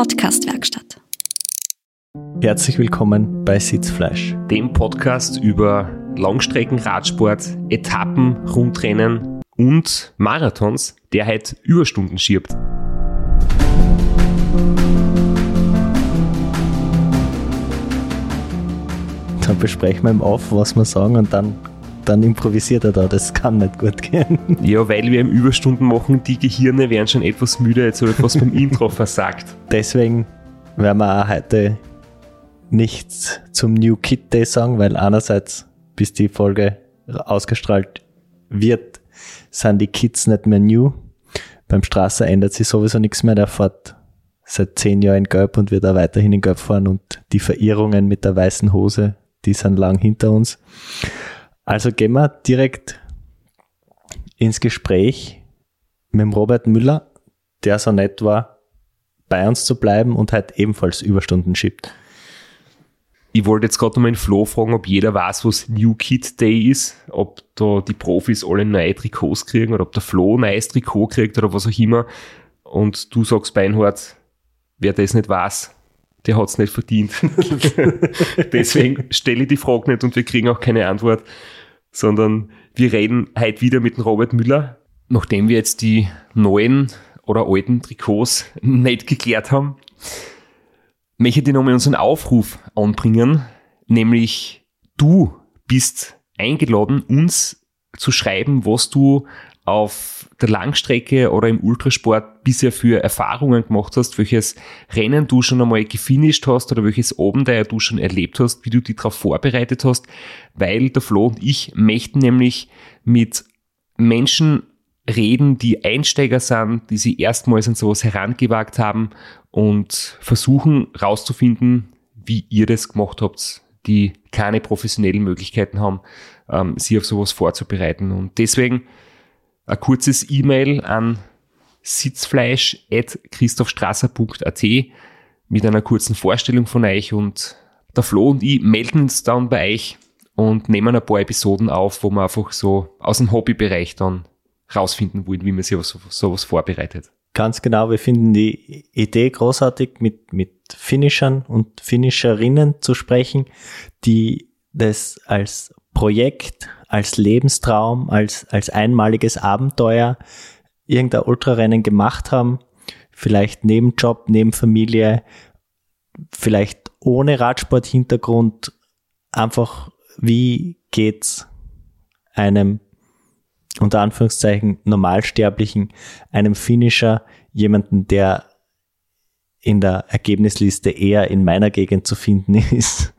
Podcastwerkstatt. Herzlich willkommen bei Sitzfleisch, dem Podcast über Langstreckenradsport, Etappen, Rundrennen und Marathons, der halt Überstunden schiebt. Dann besprechen wir im Auf, was wir sagen und dann dann improvisiert er da. Das kann nicht gut gehen. Ja, weil wir im Überstunden machen, die Gehirne werden schon etwas müde, jetzt habe ich was beim Intro versagt. Deswegen werden wir auch heute nichts zum New Kid Day sagen, weil einerseits, bis die Folge ausgestrahlt wird, sind die Kids nicht mehr new. Beim Straße ändert sich sowieso nichts mehr. Der fährt seit zehn Jahren in Gelb und wird auch weiterhin in Gelb fahren und die Verirrungen mit der weißen Hose, die sind lang hinter uns. Also gehen wir direkt ins Gespräch mit dem Robert Müller, der so nett war, bei uns zu bleiben und halt ebenfalls Überstunden schiebt. Ich wollte jetzt gerade nochmal in Flo fragen, ob jeder weiß, was New Kid Day ist, ob da die Profis alle neue Trikots kriegen oder ob der Flo ein neues Trikot kriegt oder was auch immer. Und du sagst, Beinhard, wer das nicht weiß, der hat es nicht verdient. Deswegen stelle ich die Frage nicht und wir kriegen auch keine Antwort sondern wir reden heute wieder mit dem Robert Müller, nachdem wir jetzt die neuen oder alten Trikots nicht geklärt haben. Möchte ich nochmal unseren Aufruf anbringen, nämlich du bist eingeladen, uns zu schreiben, was du auf der Langstrecke oder im Ultrasport bisher für Erfahrungen gemacht hast, welches Rennen du schon einmal gefinisht hast oder welches Abenteuer du schon erlebt hast, wie du dich darauf vorbereitet hast, weil der Flo und ich möchten nämlich mit Menschen reden, die Einsteiger sind, die sich erstmals an sowas herangewagt haben und versuchen rauszufinden, wie ihr das gemacht habt, die keine professionellen Möglichkeiten haben, ähm, sie auf sowas vorzubereiten. Und deswegen ein kurzes E-Mail an sitzfleisch.christophstrasser.at mit einer kurzen Vorstellung von euch und der Flo und ich melden uns dann bei euch und nehmen ein paar Episoden auf, wo wir einfach so aus dem Hobbybereich dann rausfinden wollen, wie man sich auf sowas vorbereitet. Ganz genau, wir finden die Idee großartig, mit, mit Finishern und Finisherinnen zu sprechen, die das als Projekt als Lebenstraum, als, als einmaliges Abenteuer irgendein Ultrarennen gemacht haben, vielleicht neben Job, neben Familie, vielleicht ohne Radsport-Hintergrund, einfach wie geht's einem unter Anführungszeichen Normalsterblichen, einem Finisher, jemanden, der in der Ergebnisliste eher in meiner Gegend zu finden ist.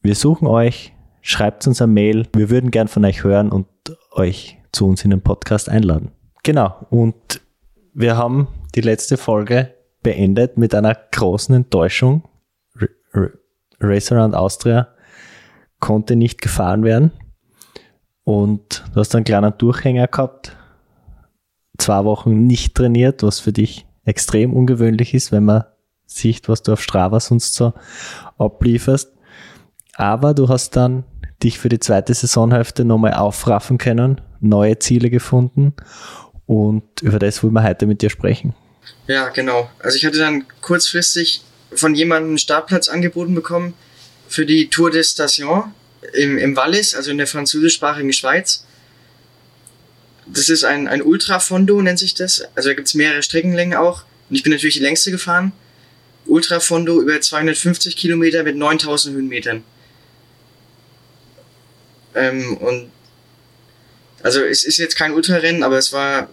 Wir suchen euch schreibt uns eine Mail. Wir würden gern von euch hören und euch zu uns in den Podcast einladen. Genau. Und wir haben die letzte Folge beendet mit einer großen Enttäuschung. Race Around Austria konnte nicht gefahren werden. Und du hast einen kleinen Durchhänger gehabt. Zwei Wochen nicht trainiert, was für dich extrem ungewöhnlich ist, wenn man sieht, was du auf Strava sonst so ablieferst. Aber du hast dann dich für die zweite Saisonhälfte nochmal aufraffen können, neue Ziele gefunden und über das wollen wir heute mit dir sprechen. Ja, genau. Also ich hatte dann kurzfristig von jemandem einen Startplatz angeboten bekommen für die Tour de Station im, im Wallis, also in der französischsprachigen Schweiz. Das ist ein, ein Ultrafondo, nennt sich das. Also da gibt es mehrere Streckenlängen auch. Und ich bin natürlich die längste gefahren. Ultrafondo über 250 Kilometer mit 9000 Höhenmetern. Ähm, und also es ist jetzt kein Ultrarennen, aber es war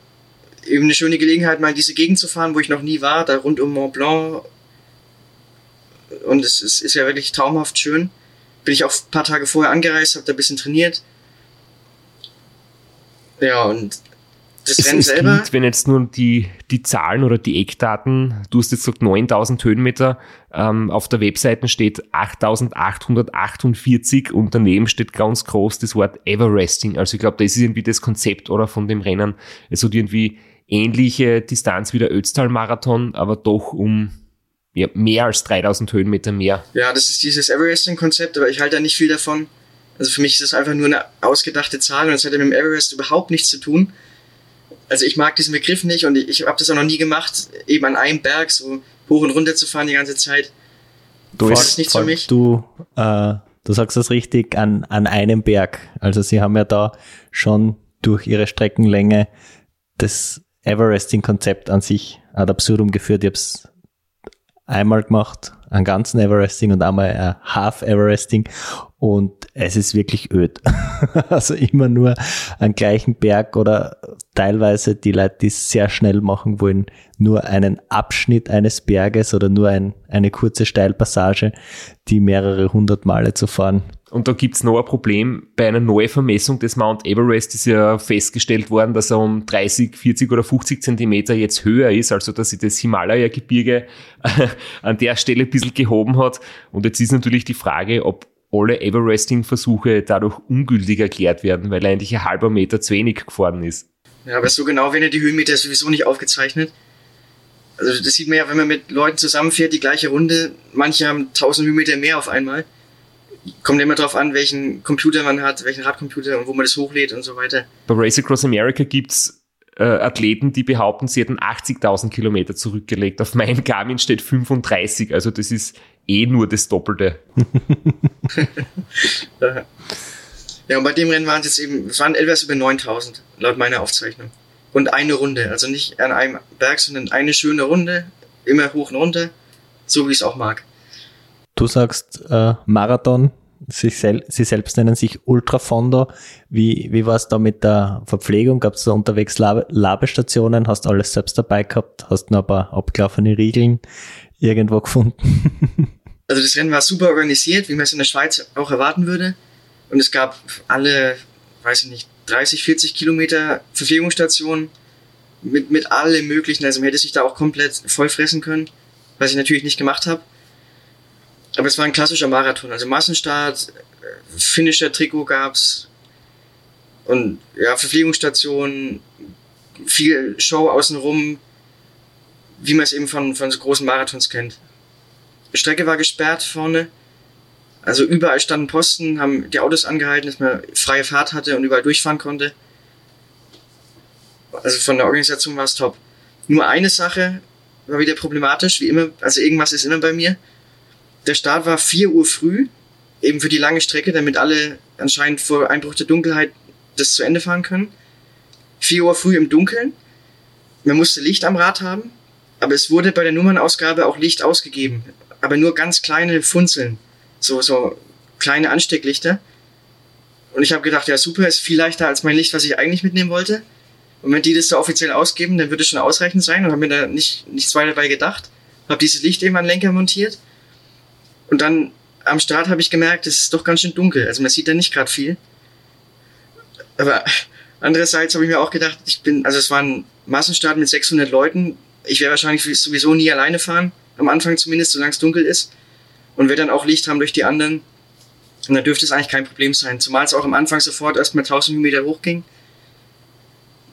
eben eine schöne Gelegenheit, mal in diese Gegend zu fahren, wo ich noch nie war, da rund um Mont Blanc. Und es ist, ist ja wirklich traumhaft schön. Bin ich auch ein paar Tage vorher angereist, habe da ein bisschen trainiert. Ja, und das es, Rennen es selber. Klingt, wenn jetzt nur die, die Zahlen oder die Eckdaten, du hast jetzt gesagt 9000 Höhenmeter, ähm, auf der Webseite steht 8848 und daneben steht ganz groß das Wort Everesting. Also ich glaube, das ist irgendwie das Konzept oder von dem Rennen. Es hat irgendwie ähnliche Distanz wie der Ötztal-Marathon, aber doch um ja, mehr als 3000 Höhenmeter mehr. Ja, das ist dieses Everesting-Konzept, aber ich halte da nicht viel davon. Also für mich ist das einfach nur eine ausgedachte Zahl und das hat ja mit dem Everest überhaupt nichts zu tun. Also ich mag diesen Begriff nicht und ich, ich habe das auch noch nie gemacht, eben an einem Berg so hoch und runter zu fahren die ganze Zeit. Du das ist nicht für mich. Du, äh, du sagst das richtig, an, an einem Berg. Also sie haben ja da schon durch ihre Streckenlänge das Everesting-Konzept an sich ad absurdum geführt. Ich habe es einmal gemacht, einen ganzen Everesting und einmal ein Half Everesting und es ist wirklich öd. also immer nur einen gleichen Berg oder teilweise die Leute, die es sehr schnell machen wollen, nur einen Abschnitt eines Berges oder nur ein, eine kurze Steilpassage, die mehrere hundert Male zu fahren. Und da gibt's noch ein Problem. Bei einer Neuvermessung des Mount Everest ist ja festgestellt worden, dass er um 30, 40 oder 50 Zentimeter jetzt höher ist, also dass sich das Himalaya-Gebirge an der Stelle ein bisschen gehoben hat. Und jetzt ist natürlich die Frage, ob alle Everesting-Versuche dadurch ungültig erklärt werden, weil er eigentlich ein halber Meter zu wenig gefahren ist. Ja, aber so genau werden ja die Höhenmeter sowieso nicht aufgezeichnet. Also das sieht man ja, wenn man mit Leuten zusammenfährt, die gleiche Runde. Manche haben 1000 Höhenmeter mehr auf einmal. Kommt immer darauf an, welchen Computer man hat, welchen Radcomputer und wo man das hochlädt und so weiter. Bei Race Across America gibt's äh, Athleten, die behaupten, sie hätten 80.000 Kilometer zurückgelegt. Auf meinem Garmin steht 35, also das ist eh nur das Doppelte. ja, und bei dem Rennen waren es jetzt eben, es waren etwas über 9000, laut meiner Aufzeichnung. Und eine Runde, also nicht an einem Berg, sondern eine schöne Runde, immer hoch und runter, so wie ich es auch mag. Du sagst äh, Marathon, sie, sel sie selbst nennen sich Ultrafondo. Wie, wie war es da mit der Verpflegung? Gab es da unterwegs Lab Labestationen? Hast alles selbst dabei gehabt? Hast noch ein paar abgelaufene Riegeln irgendwo gefunden? also das Rennen war super organisiert, wie man es in der Schweiz auch erwarten würde. Und es gab alle, weiß ich nicht, 30, 40 Kilometer Verpflegungsstationen mit, mit allem möglichen. Also man hätte sich da auch komplett voll fressen können, was ich natürlich nicht gemacht habe. Aber es war ein klassischer Marathon. Also Massenstart, äh, finnischer Trikot gab's und ja, Verpflegungsstationen, viel Show außenrum, wie man es eben von, von so großen Marathons kennt. Die Strecke war gesperrt vorne. Also überall standen Posten, haben die Autos angehalten, dass man freie Fahrt hatte und überall durchfahren konnte. Also von der Organisation war es top. Nur eine Sache war wieder problematisch, wie immer, also irgendwas ist immer bei mir. Der Start war 4 Uhr früh, eben für die lange Strecke, damit alle anscheinend vor Einbruch der Dunkelheit das zu Ende fahren können. 4 Uhr früh im Dunkeln. Man musste Licht am Rad haben, aber es wurde bei der Nummernausgabe auch Licht ausgegeben. Aber nur ganz kleine Funzeln. So, so kleine Anstecklichter. Und ich habe gedacht, ja super, ist viel leichter als mein Licht, was ich eigentlich mitnehmen wollte. Und wenn die das da offiziell ausgeben, dann würde es schon ausreichend sein und habe mir da nicht, nichts weiter dabei gedacht. Habe dieses Licht eben an Lenker montiert. Und dann am Start habe ich gemerkt, es ist doch ganz schön dunkel. Also man sieht da nicht gerade viel. Aber andererseits habe ich mir auch gedacht, ich bin, also es war ein Massenstart mit 600 Leuten ich werde wahrscheinlich sowieso nie alleine fahren, am Anfang zumindest, solange es dunkel ist. Und werde dann auch Licht haben durch die anderen. Und dann dürfte es eigentlich kein Problem sein. Zumal es auch am Anfang sofort erstmal 1000 Meter hochging,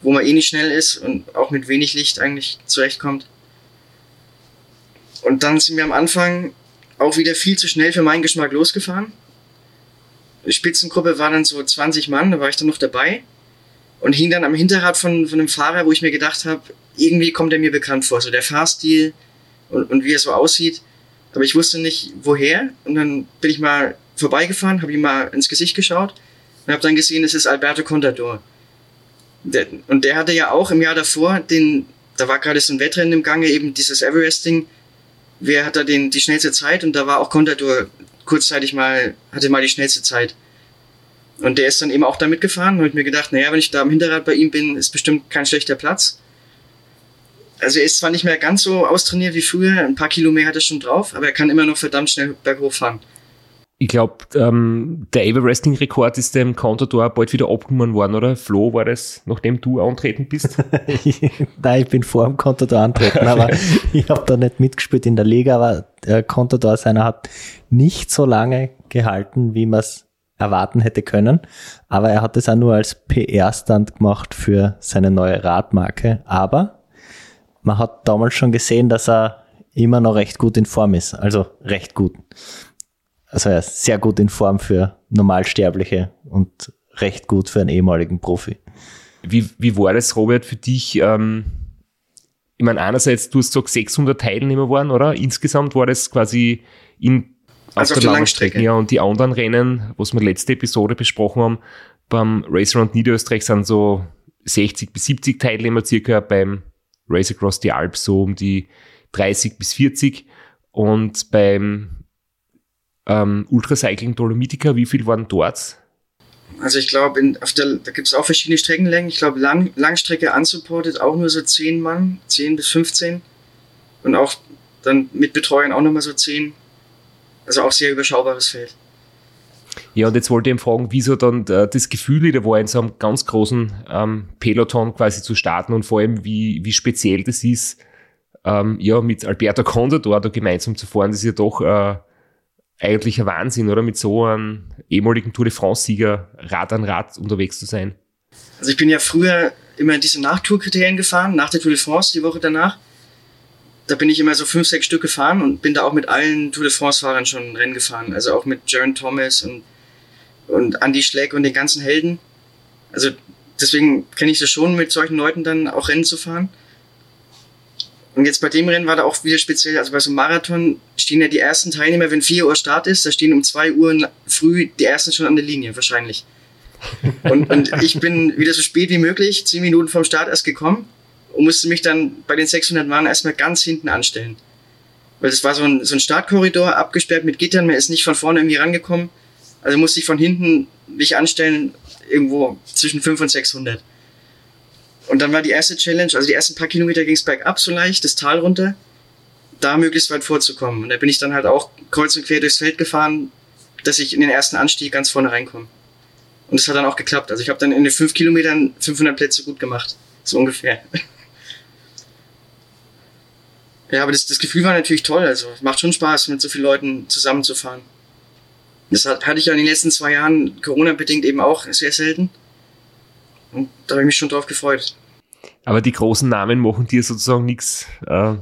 wo man eh nicht schnell ist und auch mit wenig Licht eigentlich zurechtkommt. Und dann sind wir am Anfang auch wieder viel zu schnell für meinen Geschmack losgefahren. Die Spitzengruppe war dann so 20 Mann, da war ich dann noch dabei und hing dann am Hinterrad von, von einem Fahrer, wo ich mir gedacht habe, irgendwie kommt er mir bekannt vor, so der Fahrstil und, und wie er so aussieht. Aber ich wusste nicht, woher. Und dann bin ich mal vorbeigefahren, habe ihm mal ins Gesicht geschaut und habe dann gesehen, es ist Alberto Contador. Der, und der hatte ja auch im Jahr davor den, da war gerade so ein Wettrennen im Gange, eben dieses Everesting. Wer hat da den, die schnellste Zeit? Und da war auch Contador kurzzeitig mal, hatte mal die schnellste Zeit. Und der ist dann eben auch da mitgefahren und ich mir gedacht, naja, wenn ich da am Hinterrad bei ihm bin, ist bestimmt kein schlechter Platz. Also er ist zwar nicht mehr ganz so austrainiert wie früher, ein paar Kilo mehr hat er schon drauf, aber er kann immer noch verdammt schnell berghoch fahren. Ich glaube, ähm, der Everesting-Rekord ist dem Contador bald wieder abgenommen worden, oder? Flo, war das, nachdem du antreten bist? Nein, ich bin vor dem Contador antreten, aber ich habe da nicht mitgespielt in der Liga, aber der Contador seiner hat nicht so lange gehalten, wie man es erwarten hätte können. Aber er hat es auch nur als PR-Stand gemacht für seine neue Radmarke. Aber man hat damals schon gesehen, dass er immer noch recht gut in Form ist. Also recht gut. Also er ist sehr gut in Form für Normalsterbliche und recht gut für einen ehemaligen Profi. Wie, wie war das, Robert, für dich? Ähm, ich meine, einerseits, du hast gesagt, 600 Teilnehmer waren, oder? Insgesamt war das quasi in also auf der Langstrecke. Ja, und die anderen Rennen, was wir letzte Episode besprochen haben, beim Race Around Niederösterreich sind so 60 bis 70 Teilnehmer circa, beim Race Across the Alps so um die 30 bis 40 und beim ähm, Ultracycling Dolomitica, wie viel waren dort? Also ich glaube, da gibt es auch verschiedene Streckenlängen. Ich glaube, Lang, Langstrecke unsupported auch nur so 10 Mann, 10 bis 15. Und auch dann mit Betreuern auch nochmal so 10. Also auch sehr überschaubares Feld. Ja, und jetzt wollte ich ihn fragen, wieso dann äh, das Gefühl wieder war, in so einem ganz großen ähm, Peloton quasi zu starten und vor allem, wie, wie speziell das ist, ähm, ja, mit Alberto Contador da gemeinsam zu fahren, das ist ja doch äh, eigentlich ein Wahnsinn, oder? Mit so einem ehemaligen Tour de France-Sieger Rad an Rad unterwegs zu sein. Also ich bin ja früher immer diese Nachtourkriterien gefahren, nach der Tour de France, die Woche danach. Da bin ich immer so fünf, sechs Stück gefahren und bin da auch mit allen Tour de France-Fahrern schon Rennen gefahren. Also auch mit Jaron Thomas und, und Andy Schleck und den ganzen Helden. Also deswegen kenne ich das schon, mit solchen Leuten dann auch Rennen zu fahren. Und jetzt bei dem Rennen war da auch wieder speziell, also bei so einem Marathon stehen ja die ersten Teilnehmer, wenn 4 Uhr Start ist, da stehen um 2 Uhr früh die ersten schon an der Linie, wahrscheinlich. Und, und ich bin wieder so spät wie möglich, 10 Minuten vom Start erst gekommen und musste mich dann bei den 600 Mann erstmal ganz hinten anstellen. Weil das war so ein, so ein Startkorridor, abgesperrt mit Gittern, man ist nicht von vorne irgendwie rangekommen. Also musste ich von hinten mich anstellen, irgendwo zwischen 5 und 600. Und dann war die erste Challenge, also die ersten paar Kilometer ging es bergab so leicht, das Tal runter, da möglichst weit vorzukommen. Und da bin ich dann halt auch kreuz und quer durchs Feld gefahren, dass ich in den ersten Anstieg ganz vorne reinkomme. Und das hat dann auch geklappt. Also ich habe dann in den fünf Kilometern 500 Plätze gut gemacht. So ungefähr. Ja, aber das, das Gefühl war natürlich toll. Also macht schon Spaß, mit so vielen Leuten zusammenzufahren. Das hat, hatte ich ja in den letzten zwei Jahren Corona-bedingt eben auch sehr selten. Und da habe ich mich schon drauf gefreut. Aber die großen Namen machen dir sozusagen nichts, äh,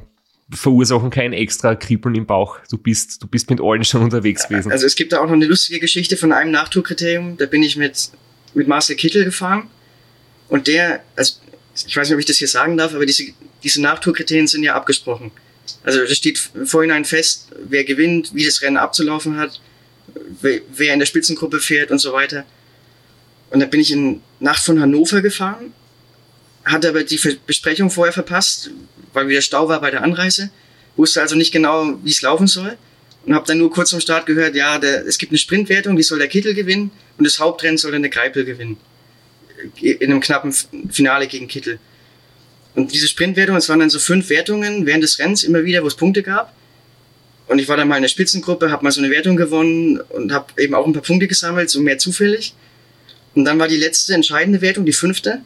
verursachen kein extra Kribbeln im Bauch. Du bist, du bist mit allen schon unterwegs gewesen. Also es gibt da auch noch eine lustige Geschichte von einem Nachtourkriterium. Da bin ich mit, mit Marcel Kittel gefahren. Und der, also ich weiß nicht, ob ich das hier sagen darf, aber diese, diese Nachtourkriterien sind ja abgesprochen. Also es steht vorhinein fest, wer gewinnt, wie das Rennen abzulaufen hat, wer in der Spitzengruppe fährt und so weiter. Und da bin ich in Nacht von Hannover gefahren hatte aber die Besprechung vorher verpasst, weil wieder Stau war bei der Anreise. Wusste also nicht genau, wie es laufen soll. Und habe dann nur kurz zum Start gehört, ja, der, es gibt eine Sprintwertung, die soll der Kittel gewinnen und das Hauptrennen soll dann der Greipel gewinnen. In einem knappen Finale gegen Kittel. Und diese Sprintwertung, es waren dann so fünf Wertungen während des Rennens immer wieder, wo es Punkte gab. Und ich war dann mal in der Spitzengruppe, habe mal so eine Wertung gewonnen und habe eben auch ein paar Punkte gesammelt, so mehr zufällig. Und dann war die letzte entscheidende Wertung, die fünfte.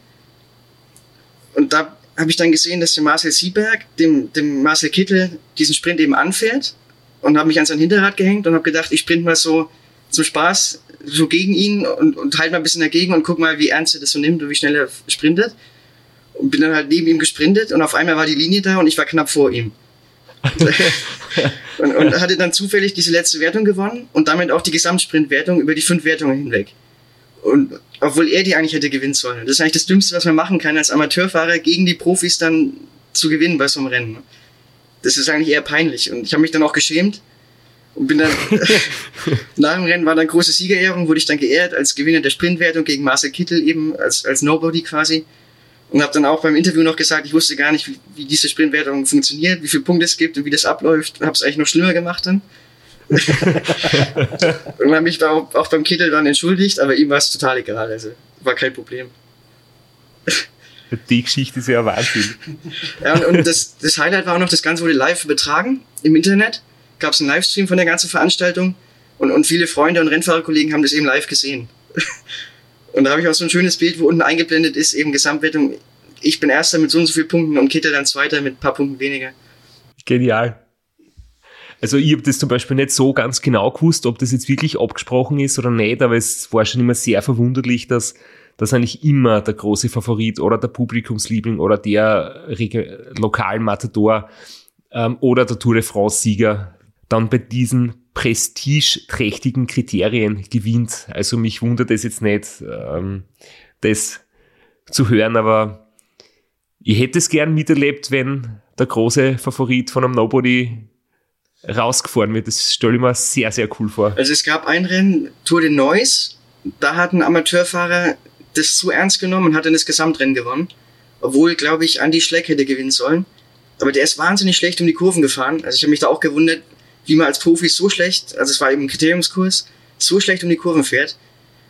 Und da habe ich dann gesehen, dass der Marcel Sieberg dem, dem Marcel Kittel diesen Sprint eben anfährt und habe mich an sein Hinterrad gehängt und habe gedacht, ich sprint mal so zum Spaß so gegen ihn und, und halt mal ein bisschen dagegen und guck mal, wie ernst er das so nimmt und wie schnell er sprintet. Und bin dann halt neben ihm gesprintet und auf einmal war die Linie da und ich war knapp vor ihm. und, und hatte dann zufällig diese letzte Wertung gewonnen und damit auch die Gesamtsprintwertung über die fünf Wertungen hinweg. Und obwohl er die eigentlich hätte gewinnen sollen. Das ist eigentlich das Dümmste, was man machen kann, als Amateurfahrer gegen die Profis dann zu gewinnen bei so einem Rennen. Das ist eigentlich eher peinlich. Und ich habe mich dann auch geschämt und bin dann nach dem Rennen war dann große Siegerehrung, wurde ich dann geehrt als Gewinner der Sprintwertung gegen Marcel Kittel eben als als Nobody quasi und habe dann auch beim Interview noch gesagt, ich wusste gar nicht, wie, wie diese Sprintwertung funktioniert, wie viele Punkte es gibt und wie das abläuft. Habe es eigentlich noch schlimmer gemacht dann und habe mich auch, auch beim Kittel dann entschuldigt, aber ihm war es total egal, also war kein Problem. Die Geschichte ist ja Wahnsinn. Ja, und, und das, das Highlight war auch noch, das Ganze wurde live übertragen im Internet. Gab es einen Livestream von der ganzen Veranstaltung und, und viele Freunde und Rennfahrerkollegen haben das eben live gesehen. Und da habe ich auch so ein schönes Bild, wo unten eingeblendet ist, eben Gesamtwertung. Ich bin Erster mit so und so vielen Punkten und Kittel dann Zweiter mit ein paar Punkten weniger. Genial. Also ich habe das zum Beispiel nicht so ganz genau gewusst, ob das jetzt wirklich abgesprochen ist oder nicht, aber es war schon immer sehr verwunderlich, dass, dass eigentlich immer der große Favorit oder der Publikumsliebling oder der lokalen Matador ähm, oder der Tour de France-Sieger dann bei diesen prestigeträchtigen Kriterien gewinnt. Also mich wundert es jetzt nicht, ähm, dass zu hören, aber ich hätte es gern miterlebt, wenn der große Favorit von einem Nobody rausgefahren wird. Das stelle ich mir sehr, sehr cool vor. Also es gab ein Rennen, Tour de Neuss, da hat ein Amateurfahrer das zu ernst genommen und hat dann das Gesamtrennen gewonnen. Obwohl, glaube ich, Andy Schleck hätte gewinnen sollen. Aber der ist wahnsinnig schlecht um die Kurven gefahren. Also ich habe mich da auch gewundert, wie man als Profi so schlecht, also es war eben ein Kriteriumskurs, so schlecht um die Kurven fährt.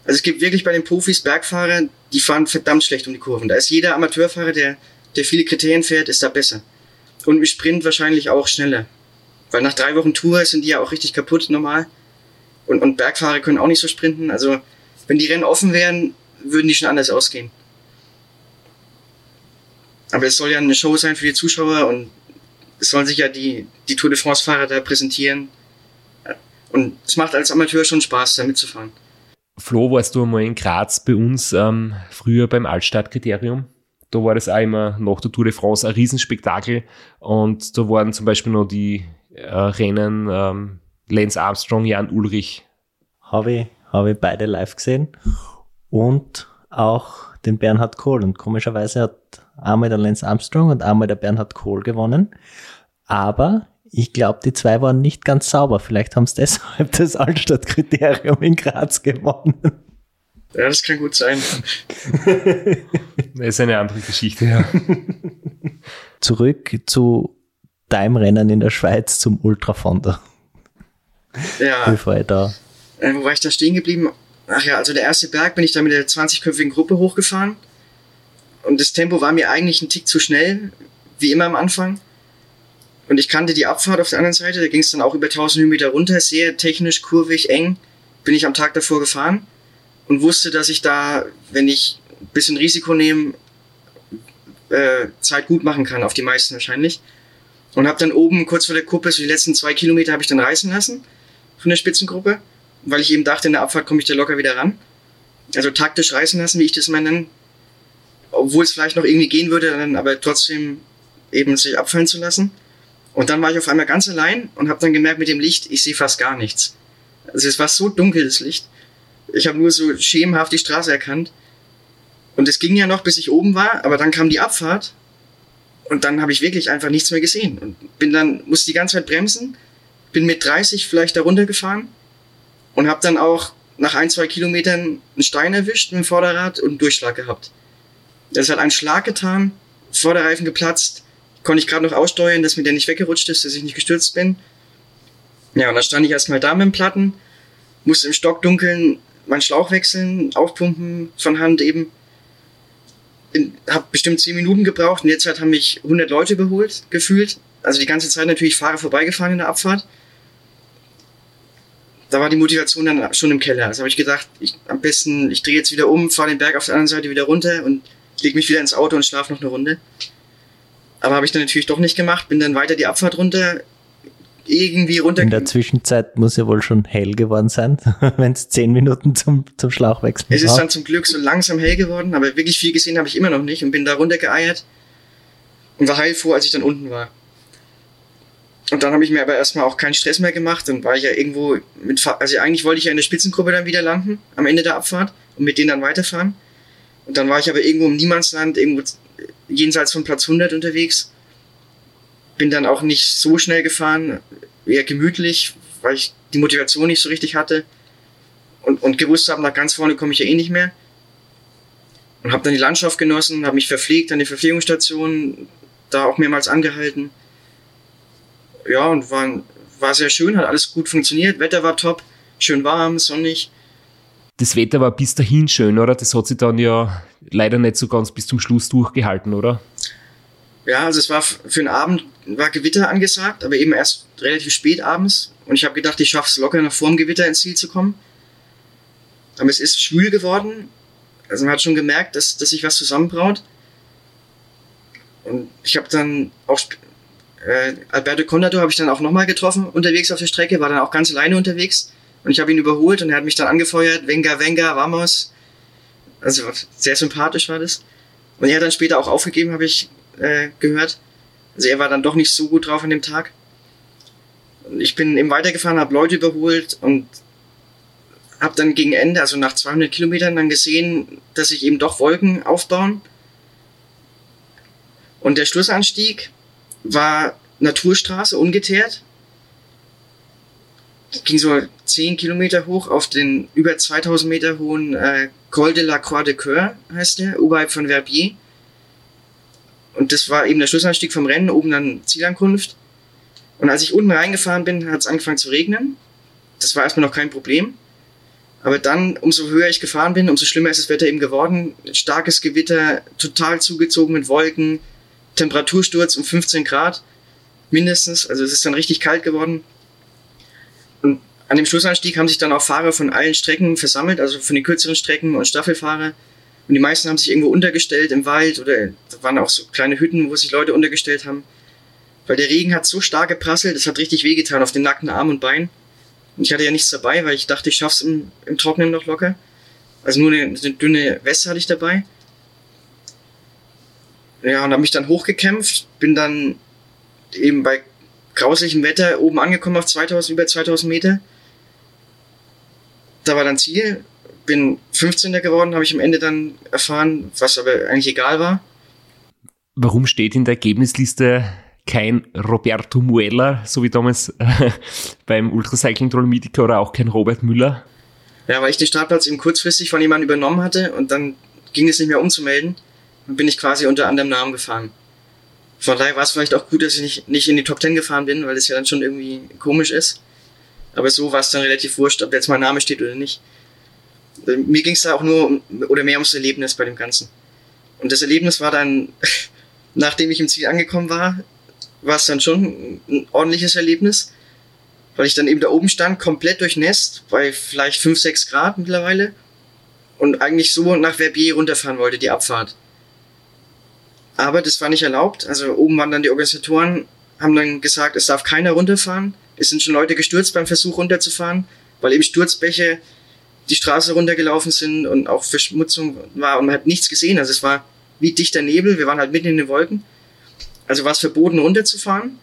Also es gibt wirklich bei den Profis Bergfahrer, die fahren verdammt schlecht um die Kurven. Da ist jeder Amateurfahrer, der, der viele Kriterien fährt, ist da besser. Und im Sprint wahrscheinlich auch schneller. Weil nach drei Wochen Tour sind die ja auch richtig kaputt normal. Und, und Bergfahrer können auch nicht so sprinten. Also wenn die Rennen offen wären, würden die schon anders ausgehen. Aber es soll ja eine Show sein für die Zuschauer und es sollen sich ja die, die Tour de France-Fahrer da präsentieren. Und es macht als Amateur schon Spaß, da mitzufahren. Flo, warst du einmal in Graz bei uns ähm, früher beim Altstadtkriterium? Da war das auch immer nach der Tour de France ein Riesenspektakel und da waren zum Beispiel noch die äh, Rennen ähm, Lance Armstrong, Jan Ulrich. Habe ich, hab ich beide live gesehen und auch den Bernhard Kohl. Und komischerweise hat einmal der Lance Armstrong und einmal der Bernhard Kohl gewonnen. Aber ich glaube, die zwei waren nicht ganz sauber. Vielleicht haben sie deshalb das Altstadtkriterium in Graz gewonnen. Ja, das kann gut sein. das ist eine andere Geschichte, ja. Zurück zu deinem Rennen in der Schweiz zum Ultrafonda. Ja. Bevor ich da. Äh, wo war ich da stehen geblieben? Ach ja, also der erste Berg bin ich da mit der 20-köpfigen Gruppe hochgefahren. Und das Tempo war mir eigentlich ein Tick zu schnell, wie immer am Anfang. Und ich kannte die Abfahrt auf der anderen Seite, da ging es dann auch über 1000 Höhenmeter runter, sehr technisch, kurvig, eng. Bin ich am Tag davor gefahren und wusste, dass ich da, wenn ich ein bisschen Risiko nehme, äh, Zeit gut machen kann, auf die meisten wahrscheinlich. Und habe dann oben kurz vor der Kuppe, so die letzten zwei Kilometer habe ich dann reißen lassen von der Spitzengruppe, weil ich eben dachte, in der Abfahrt komme ich da locker wieder ran. Also taktisch reißen lassen, wie ich das mal nenne. Obwohl es vielleicht noch irgendwie gehen würde, dann aber trotzdem eben sich abfallen zu lassen. Und dann war ich auf einmal ganz allein und habe dann gemerkt, mit dem Licht, ich sehe fast gar nichts. Also es war so dunkel, das Licht. Ich habe nur so schemenhaft die Straße erkannt. Und es ging ja noch, bis ich oben war, aber dann kam die Abfahrt und dann habe ich wirklich einfach nichts mehr gesehen und bin dann musste die ganze Zeit bremsen, bin mit 30 vielleicht da runtergefahren und habe dann auch nach ein zwei Kilometern einen Stein erwischt mit dem Vorderrad und einen Durchschlag gehabt. Das hat einen Schlag getan, Vorderreifen geplatzt, konnte ich gerade noch aussteuern, dass mir der nicht weggerutscht ist, dass ich nicht gestürzt bin. Ja, und dann stand ich erstmal da mit dem Platten, musste im Stockdunkeln meinen Schlauch wechseln, aufpumpen von Hand eben habe bestimmt zehn Minuten gebraucht und jetzt halt haben mich 100 Leute überholt, gefühlt. Also die ganze Zeit natürlich Fahrer vorbeigefahren in der Abfahrt. Da war die Motivation dann schon im Keller. Also habe ich gedacht, ich, am besten, ich drehe jetzt wieder um, fahre den Berg auf der anderen Seite wieder runter und lege mich wieder ins Auto und schlafe noch eine Runde. Aber habe ich dann natürlich doch nicht gemacht, bin dann weiter die Abfahrt runter, irgendwie runter. In der Zwischenzeit muss ja wohl schon hell geworden sein, wenn es zehn Minuten zum, zum Schlauchwechsel Es ist dann zum Glück so langsam hell geworden, aber wirklich viel gesehen habe ich immer noch nicht und bin da runtergeeiert und war heilfroh, als ich dann unten war. Und dann habe ich mir aber erstmal auch keinen Stress mehr gemacht und war ich ja irgendwo mit, also eigentlich wollte ich ja in der Spitzengruppe dann wieder landen, am Ende der Abfahrt und mit denen dann weiterfahren. Und dann war ich aber irgendwo im Niemandsland, irgendwo jenseits von Platz 100 unterwegs bin dann auch nicht so schnell gefahren, eher gemütlich, weil ich die Motivation nicht so richtig hatte und, und gewusst habe, nach ganz vorne komme ich ja eh nicht mehr. Und habe dann die Landschaft genossen, habe mich verpflegt an die Verpflegungsstation, da auch mehrmals angehalten. Ja, und war, war sehr schön, hat alles gut funktioniert, Wetter war top, schön warm, sonnig. Das Wetter war bis dahin schön, oder? Das hat sich dann ja leider nicht so ganz bis zum Schluss durchgehalten, oder? Ja, also es war für den Abend war Gewitter angesagt, aber eben erst relativ spät abends. Und ich habe gedacht, ich schaffe es locker noch vor dem Gewitter ins Ziel zu kommen. Aber es ist schwül geworden. Also man hat schon gemerkt, dass, dass sich was zusammenbraut. Und ich habe dann auch äh, Alberto Condado habe ich dann auch nochmal getroffen unterwegs auf der Strecke, war dann auch ganz alleine unterwegs. Und ich habe ihn überholt und er hat mich dann angefeuert, Venga, Venga, vamos. Also sehr sympathisch war das. Und er hat dann später auch aufgegeben, habe ich äh, gehört. Also er war dann doch nicht so gut drauf an dem Tag. Und ich bin eben weitergefahren, habe Leute überholt und habe dann gegen Ende, also nach 200 Kilometern, dann gesehen, dass sich eben doch Wolken aufbauen. Und der Schlussanstieg war Naturstraße, ungeteert. Ging so 10 Kilometer hoch auf den über 2000 Meter hohen äh, Col de la Croix de Coeur, heißt der, oberhalb von Verbier. Und das war eben der Schlussanstieg vom Rennen, oben dann Zielankunft. Und als ich unten reingefahren bin, hat es angefangen zu regnen. Das war erstmal noch kein Problem. Aber dann, umso höher ich gefahren bin, umso schlimmer ist das Wetter eben geworden. Starkes Gewitter, total zugezogen mit Wolken, Temperatursturz um 15 Grad mindestens. Also es ist dann richtig kalt geworden. Und an dem Schlussanstieg haben sich dann auch Fahrer von allen Strecken versammelt, also von den kürzeren Strecken und Staffelfahrer. Und die meisten haben sich irgendwo untergestellt im Wald oder da waren auch so kleine Hütten, wo sich Leute untergestellt haben. Weil der Regen hat so stark geprasselt, es hat richtig wehgetan auf den nackten Arm und Bein. Und ich hatte ja nichts dabei, weil ich dachte, ich schaff's im, im Trocknen noch locker. Also nur eine, eine dünne Weste hatte ich dabei. Ja, und habe mich dann hochgekämpft, bin dann eben bei grauslichem Wetter oben angekommen auf 2000, über 2000 Meter. Da war dann Ziel, bin 15. geworden, habe ich am Ende dann erfahren, was aber eigentlich egal war. Warum steht in der Ergebnisliste kein Roberto Muella, so wie damals äh, beim Ultracycling Dolomitica oder auch kein Robert Müller? Ja, weil ich den Startplatz eben kurzfristig von jemandem übernommen hatte und dann ging es nicht mehr umzumelden. Dann bin ich quasi unter anderem Namen gefahren. Von daher war es vielleicht auch gut, dass ich nicht, nicht in die Top Ten gefahren bin, weil das ja dann schon irgendwie komisch ist. Aber so war es dann relativ wurscht, ob jetzt mein Name steht oder nicht. Mir ging es da auch nur um, oder mehr ums Erlebnis bei dem Ganzen. Und das Erlebnis war dann, nachdem ich im Ziel angekommen war, war es dann schon ein ordentliches Erlebnis, weil ich dann eben da oben stand, komplett durchnässt, bei vielleicht 5, 6 Grad mittlerweile und eigentlich so nach Verbier runterfahren wollte, die Abfahrt. Aber das war nicht erlaubt. Also oben waren dann die Organisatoren, haben dann gesagt, es darf keiner runterfahren. Es sind schon Leute gestürzt beim Versuch runterzufahren, weil eben Sturzbäche die Straße runtergelaufen sind und auch Verschmutzung war und man hat nichts gesehen. Also es war wie dichter Nebel, wir waren halt mitten in den Wolken. Also war es verboten runterzufahren.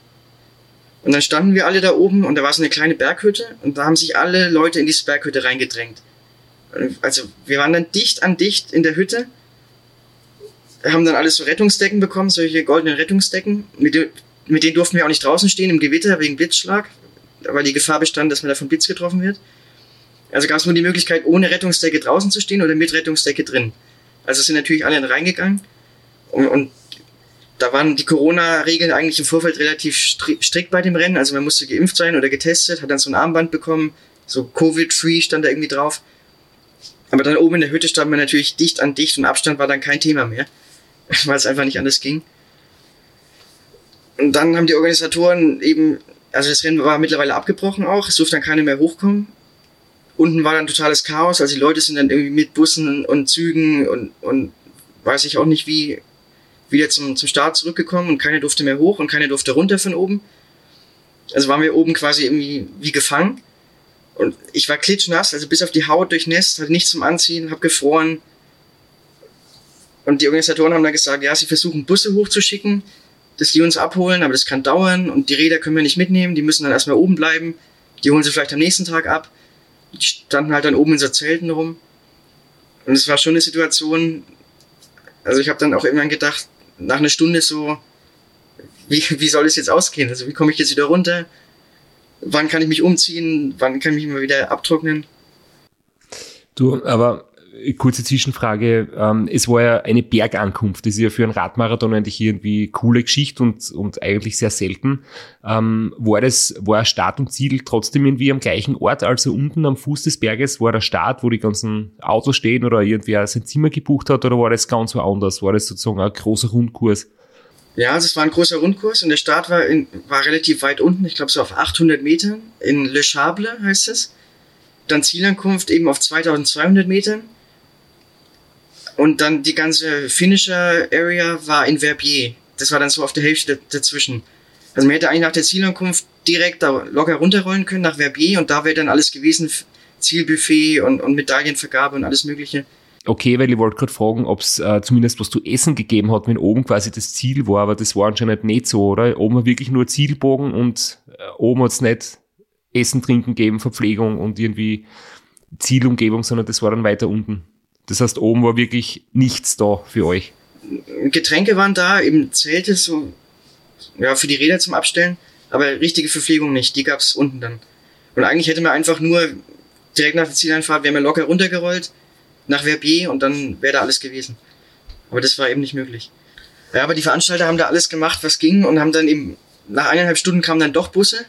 Und dann standen wir alle da oben und da war so eine kleine Berghütte und da haben sich alle Leute in diese Berghütte reingedrängt. Also wir waren dann dicht an dicht in der Hütte, haben dann alles so Rettungsdecken bekommen, solche goldenen Rettungsdecken. Mit, mit denen durften wir auch nicht draußen stehen im Gewitter wegen Blitzschlag, weil die Gefahr bestand, dass man da von Blitz getroffen wird. Also gab es nur die Möglichkeit, ohne Rettungsdecke draußen zu stehen oder mit Rettungsdecke drin. Also sind natürlich alle reingegangen und, und da waren die Corona-Regeln eigentlich im Vorfeld relativ strikt bei dem Rennen. Also man musste geimpft sein oder getestet, hat dann so ein Armband bekommen, so Covid-free stand da irgendwie drauf. Aber dann oben in der Hütte stand man natürlich dicht an dicht und Abstand war dann kein Thema mehr, weil es einfach nicht anders ging. Und dann haben die Organisatoren eben, also das Rennen war mittlerweile abgebrochen auch, es durfte dann keiner mehr hochkommen. Unten war dann totales Chaos, also die Leute sind dann irgendwie mit Bussen und Zügen und, und weiß ich auch nicht wie wieder zum, zum Start zurückgekommen und keiner durfte mehr hoch und keiner durfte runter von oben. Also waren wir oben quasi irgendwie wie gefangen. Und ich war klitschnass, also bis auf die Haut durchnässt, hatte nichts zum Anziehen, hab gefroren. Und die Organisatoren haben dann gesagt, ja, sie versuchen Busse hochzuschicken, dass die uns abholen, aber das kann dauern und die Räder können wir nicht mitnehmen, die müssen dann erstmal oben bleiben. Die holen sie vielleicht am nächsten Tag ab. Die standen halt dann oben in so Zelten rum. Und es war schon eine Situation, also ich habe dann auch irgendwann gedacht, nach einer Stunde so, wie, wie soll es jetzt ausgehen? Also wie komme ich jetzt wieder runter? Wann kann ich mich umziehen? Wann kann ich mich mal wieder abtrocknen? Du, aber kurze Zwischenfrage. Ähm, es war ja eine Bergankunft. Das ist ja für einen Radmarathon eigentlich irgendwie coole Geschichte und, und eigentlich sehr selten. Ähm, war das, war Start und Ziel trotzdem irgendwie am gleichen Ort, also unten am Fuß des Berges war der Start, wo die ganzen Autos stehen oder irgendwer sein Zimmer gebucht hat oder war das ganz woanders? War das sozusagen ein großer Rundkurs? Ja, also es war ein großer Rundkurs und der Start war, in, war relativ weit unten, ich glaube so auf 800 Metern in Le Chable heißt es. Dann Zielankunft eben auf 2200 Metern und dann die ganze Finisher Area war in Verbier. Das war dann so auf der Hälfte dazwischen. Also man hätte eigentlich nach der Zielankunft direkt da locker runterrollen können nach Verbier und da wäre dann alles gewesen, Zielbuffet und, und Medaillenvergabe und alles mögliche. Okay, weil ich wollte gerade fragen, ob es äh, zumindest was zu essen gegeben hat, wenn oben quasi das Ziel war, aber das war anscheinend nicht so, oder? Oben war wirklich nur Zielbogen und äh, oben hat es nicht Essen, Trinken gegeben, Verpflegung und irgendwie Zielumgebung, sondern das war dann weiter unten. Das heißt, oben war wirklich nichts da für euch. Getränke waren da, eben Zelte so, ja, für die Räder zum Abstellen, aber richtige Verpflegung nicht. Die gab's unten dann. Und eigentlich hätte man einfach nur direkt nach der Zieleinfahrt, wären wir locker runtergerollt, nach Verbier und dann wäre da alles gewesen. Aber das war eben nicht möglich. Ja, aber die Veranstalter haben da alles gemacht, was ging und haben dann eben, nach eineinhalb Stunden kamen dann doch Busse.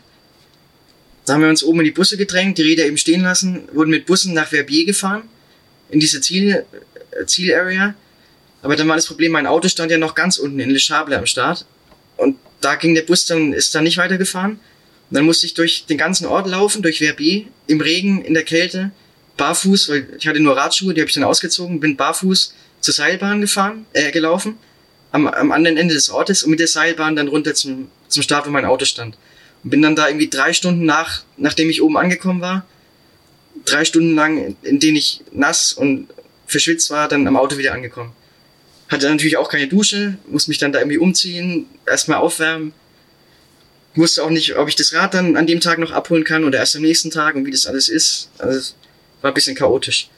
Da haben wir uns oben in die Busse gedrängt, die Räder eben stehen lassen, wurden mit Bussen nach Verbier gefahren, in diese Ziel, äh, Zielarea. Aber dann war das Problem, mein Auto stand ja noch ganz unten in Le Chable am Start. Und da ging der Bus dann, ist dann nicht weitergefahren. Und dann musste ich durch den ganzen Ort laufen, durch Verbier, im Regen, in der Kälte, barfuß, weil ich hatte nur Radschuhe, die habe ich dann ausgezogen, bin barfuß zur Seilbahn gefahren, äh, gelaufen, am, am anderen Ende des Ortes und mit der Seilbahn dann runter zum, zum Start, wo mein Auto stand. Und bin dann da irgendwie drei Stunden nach, nachdem ich oben angekommen war, drei Stunden lang, in denen ich nass und verschwitzt war, dann am Auto wieder angekommen. Hatte natürlich auch keine Dusche, musste mich dann da irgendwie umziehen, erstmal aufwärmen. Wusste auch nicht, ob ich das Rad dann an dem Tag noch abholen kann oder erst am nächsten Tag und wie das alles ist. Also war ein bisschen chaotisch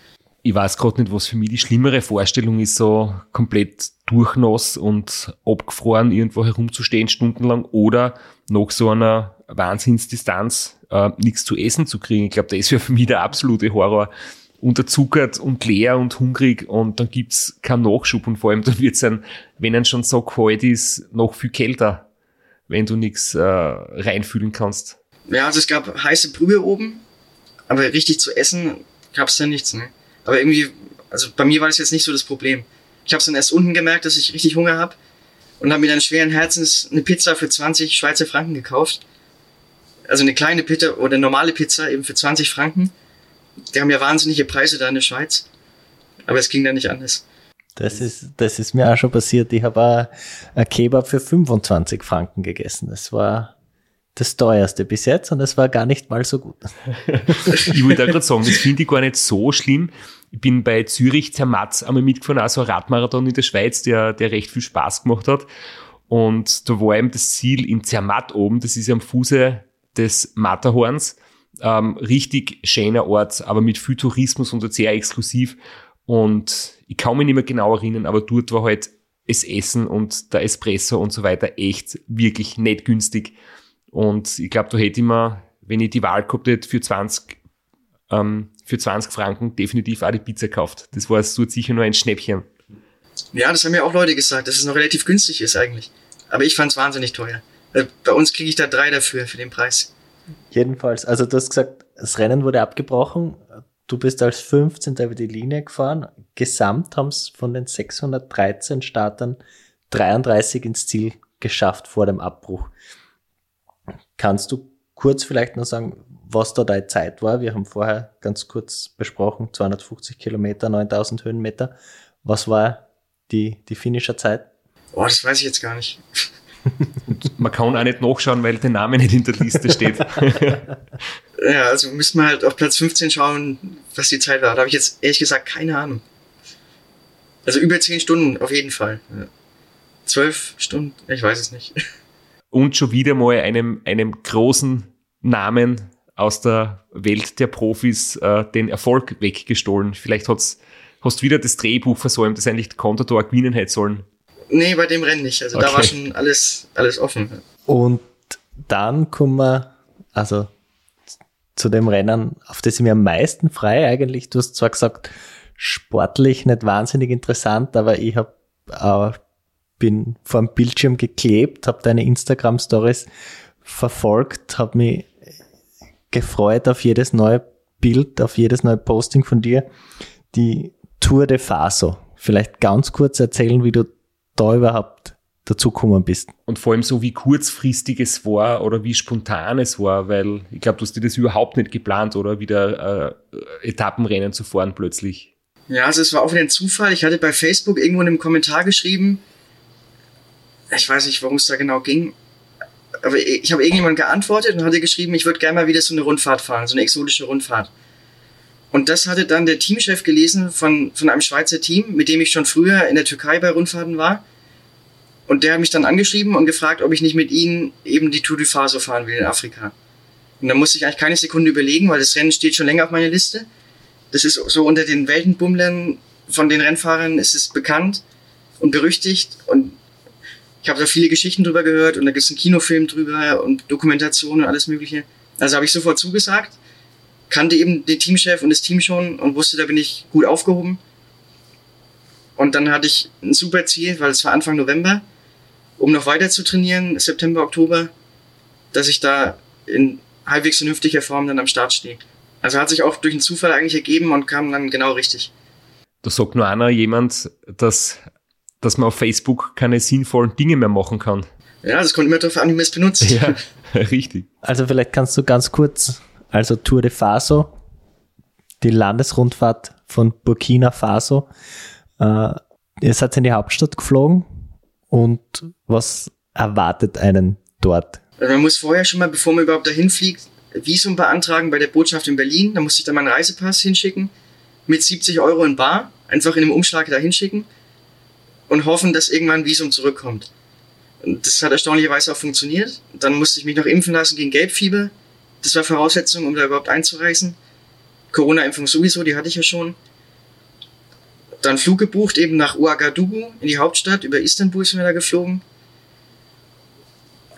ich weiß gerade nicht, was für mich die schlimmere Vorstellung ist, so komplett durchnass und abgefroren irgendwo herumzustehen stundenlang oder nach so einer Wahnsinnsdistanz äh, nichts zu essen zu kriegen. Ich glaube, das wäre für mich der absolute Horror. Unterzuckert und leer und hungrig und dann gibt's keinen Nachschub und vor allem dann wird's dann, wenn ein schon so kalt ist, noch viel kälter, wenn du nichts äh, reinfühlen kannst. Ja, also es gab heiße Brühe oben, aber richtig zu essen gab's da nichts. Ne? Aber irgendwie, also bei mir war das jetzt nicht so das Problem. Ich habe dann erst unten gemerkt, dass ich richtig Hunger habe und habe mir dann schweren Herzens eine Pizza für 20 Schweizer Franken gekauft. Also eine kleine Pizza oder normale Pizza eben für 20 Franken. Die haben ja wahnsinnige Preise da in der Schweiz. Aber es ging da nicht anders. Das ist, das ist mir auch schon passiert. Ich habe ein Kebab für 25 Franken gegessen. Das war das teuerste bis jetzt und es war gar nicht mal so gut. ich wollte da gerade sagen, das finde ich gar nicht so schlimm. Ich bin bei Zürich Zermatt einmal mitgefahren, also ein Radmarathon in der Schweiz, der, der recht viel Spaß gemacht hat. Und da war eben das Ziel in Zermatt oben, das ist am Fuße des Matterhorns. Ähm, richtig schöner Ort, aber mit viel Tourismus und sehr exklusiv. Und ich kann mich nicht mehr genau erinnern, aber dort war halt das Essen und der Espresso und so weiter echt wirklich nicht günstig. Und ich glaube, da hätte ich mir, wenn ich die Wahl gehabt hätte, für 20, ähm, für 20 Franken definitiv auch die Pizza gekauft. Das war so sicher nur ein Schnäppchen. Ja, das haben ja auch Leute gesagt, dass es noch relativ günstig ist eigentlich. Aber ich fand es wahnsinnig teuer. Äh, bei uns kriege ich da drei dafür, für den Preis. Jedenfalls, also du hast gesagt, das Rennen wurde abgebrochen. Du bist als 15. über die Linie gefahren. Gesamt haben es von den 613 Startern 33 ins Ziel geschafft vor dem Abbruch. Kannst du kurz vielleicht noch sagen, was da deine Zeit war? Wir haben vorher ganz kurz besprochen, 250 Kilometer, 9000 Höhenmeter. Was war die, die finnische Zeit? Oh, das weiß ich jetzt gar nicht. Und man kann auch nicht nachschauen, weil der Name nicht in der Liste steht. ja, also müssen wir halt auf Platz 15 schauen, was die Zeit war. Da habe ich jetzt ehrlich gesagt keine Ahnung. Also über 10 Stunden auf jeden Fall. Zwölf Stunden, ich weiß es nicht und schon wieder mal einem, einem großen Namen aus der Welt der Profis äh, den Erfolg weggestohlen. Vielleicht hat's, hast du wieder das Drehbuch versäumt, das eigentlich Contador gewinnen hätte sollen. Nee, bei dem Rennen nicht. Also okay. da war schon alles, alles offen. Und dann kommen wir, also zu dem Rennen, auf das ich mir am meisten frei eigentlich. Du hast zwar gesagt, sportlich nicht wahnsinnig interessant, aber ich habe äh, bin vor dem Bildschirm geklebt, habe deine Instagram-Stories verfolgt, habe mich gefreut auf jedes neue Bild, auf jedes neue Posting von dir. Die Tour de Faso. Vielleicht ganz kurz erzählen, wie du da überhaupt dazugekommen bist. Und vor allem so, wie kurzfristig es war oder wie spontan es war, weil ich glaube, du hast dir das überhaupt nicht geplant oder wieder äh, Etappenrennen zu fahren plötzlich. Ja, also es war auch wieder ein Zufall. Ich hatte bei Facebook irgendwo in einem Kommentar geschrieben, ich weiß nicht, worum es da genau ging, aber ich habe irgendjemand geantwortet und hatte geschrieben, ich würde gerne mal wieder so eine Rundfahrt fahren, so eine exotische Rundfahrt. Und das hatte dann der Teamchef gelesen von, von einem Schweizer Team, mit dem ich schon früher in der Türkei bei Rundfahrten war. Und der hat mich dann angeschrieben und gefragt, ob ich nicht mit ihnen eben die Tour du Faso fahren will in Afrika. Und da musste ich eigentlich keine Sekunde überlegen, weil das Rennen steht schon länger auf meiner Liste. Das ist so unter den Weltenbummlern von den Rennfahrern ist es bekannt und berüchtigt und ich habe da viele Geschichten drüber gehört und da gibt es einen Kinofilm drüber und Dokumentationen und alles mögliche. Also habe ich sofort zugesagt, kannte eben den Teamchef und das Team schon und wusste, da bin ich gut aufgehoben. Und dann hatte ich ein super Ziel, weil es war Anfang November, um noch weiter zu trainieren, September, Oktober, dass ich da in halbwegs vernünftiger Form dann am Start stehe. Also hat sich auch durch einen Zufall eigentlich ergeben und kam dann genau richtig. Da sagt nur einer jemand, dass, dass man auf Facebook keine sinnvollen Dinge mehr machen kann. Ja, das kommt immer darauf an, wie man es benutzt. Ja, richtig. Also vielleicht kannst du ganz kurz, also Tour de Faso, die Landesrundfahrt von Burkina Faso. Äh, ihr seid in die Hauptstadt geflogen und was erwartet einen dort? Also man muss vorher schon mal, bevor man überhaupt dahin fliegt, Visum beantragen bei der Botschaft in Berlin. Da muss ich dann meinen Reisepass hinschicken mit 70 Euro in Bar, einfach in einem Umschlag da hinschicken und hoffen, dass irgendwann ein Visum zurückkommt. Und das hat erstaunlicherweise auch funktioniert. Dann musste ich mich noch impfen lassen gegen Gelbfieber. Das war Voraussetzung, um da überhaupt einzureisen. Corona-Impfung sowieso, die hatte ich ja schon. Dann Flug gebucht, eben nach Ouagadougou in die Hauptstadt. Über Istanbul sind wir da geflogen.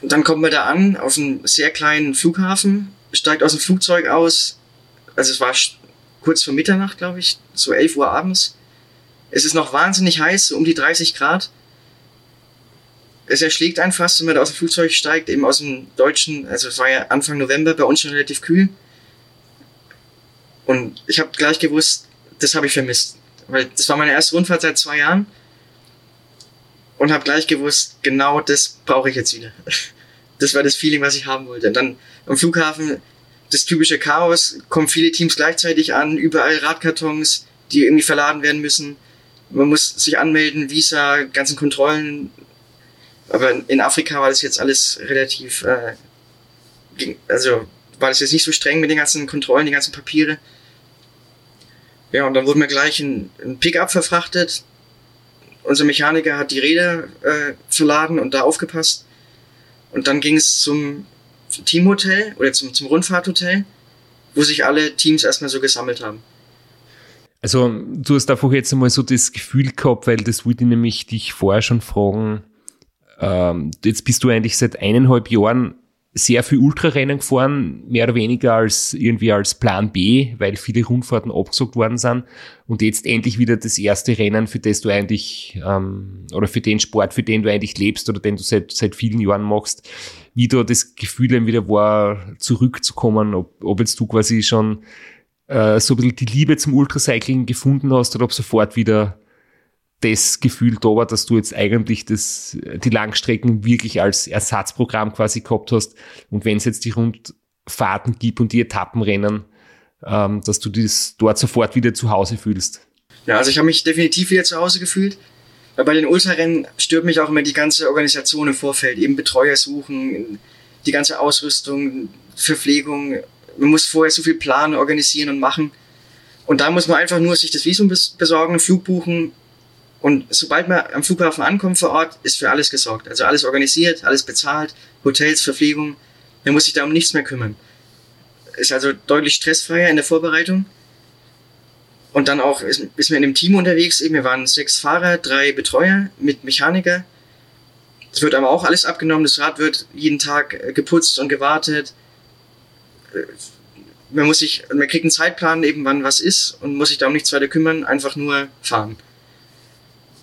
Und dann kommt man da an, auf einem sehr kleinen Flughafen, steigt aus dem Flugzeug aus. Also es war kurz vor Mitternacht, glaube ich, so 11 Uhr abends. Es ist noch wahnsinnig heiß, so um die 30 Grad. Es erschlägt einen fast, wenn man aus dem Flugzeug steigt, eben aus dem deutschen, also es war ja Anfang November, bei uns schon relativ kühl. Und ich habe gleich gewusst, das habe ich vermisst. Weil das war meine erste Rundfahrt seit zwei Jahren. Und habe gleich gewusst, genau das brauche ich jetzt wieder. Das war das Feeling, was ich haben wollte. Und dann am Flughafen das typische Chaos, kommen viele Teams gleichzeitig an, überall Radkartons, die irgendwie verladen werden müssen. Man muss sich anmelden, Visa, ganzen Kontrollen. Aber in Afrika war das jetzt alles relativ, äh, also war das jetzt nicht so streng mit den ganzen Kontrollen, die ganzen Papiere. Ja, und dann wurden wir gleich ein, ein Pickup verfrachtet. Unser Mechaniker hat die Räder äh, verladen und da aufgepasst. Und dann ging es zum Teamhotel oder zum, zum Rundfahrthotel, wo sich alle Teams erstmal so gesammelt haben. Also du hast einfach jetzt einmal so das Gefühl gehabt, weil das wollte ich nämlich dich vorher schon fragen. Ähm, jetzt bist du eigentlich seit eineinhalb Jahren sehr viel Ultrarennen gefahren, mehr oder weniger als irgendwie als Plan B, weil viele Rundfahrten abgesagt worden sind. Und jetzt endlich wieder das erste Rennen, für das du eigentlich, ähm, oder für den Sport, für den du eigentlich lebst oder den du seit, seit vielen Jahren machst, wie da das Gefühl dann wieder war, zurückzukommen, ob, ob jetzt du quasi schon äh, so ein bisschen die Liebe zum Ultracycling gefunden hast oder ob sofort wieder das Gefühl da war, dass du jetzt eigentlich das, die Langstrecken wirklich als Ersatzprogramm quasi gehabt hast. Und wenn es jetzt die Rundfahrten gibt und die Etappenrennen, ähm, dass du das dort sofort wieder zu Hause fühlst. Ja, also ich habe mich definitiv wieder zu Hause gefühlt. Bei den Ultrarennen stört mich auch immer die ganze Organisation im Vorfeld. Eben Betreuer suchen, die ganze Ausrüstung, Verpflegung. Man muss vorher so viel planen, organisieren und machen. Und da muss man einfach nur sich das Visum besorgen, Flug buchen, und sobald man am Flughafen ankommt vor Ort, ist für alles gesorgt. Also alles organisiert, alles bezahlt, Hotels, Verpflegung. Man muss sich da um nichts mehr kümmern. Ist also deutlich stressfreier in der Vorbereitung. Und dann auch ist, man in einem Team unterwegs. Eben, wir waren sechs Fahrer, drei Betreuer mit Mechaniker. Es wird aber auch alles abgenommen. Das Rad wird jeden Tag äh, geputzt und gewartet. Äh, man muss sich, man kriegt einen Zeitplan eben, wann was ist und muss sich da um nichts weiter kümmern, einfach nur fahren.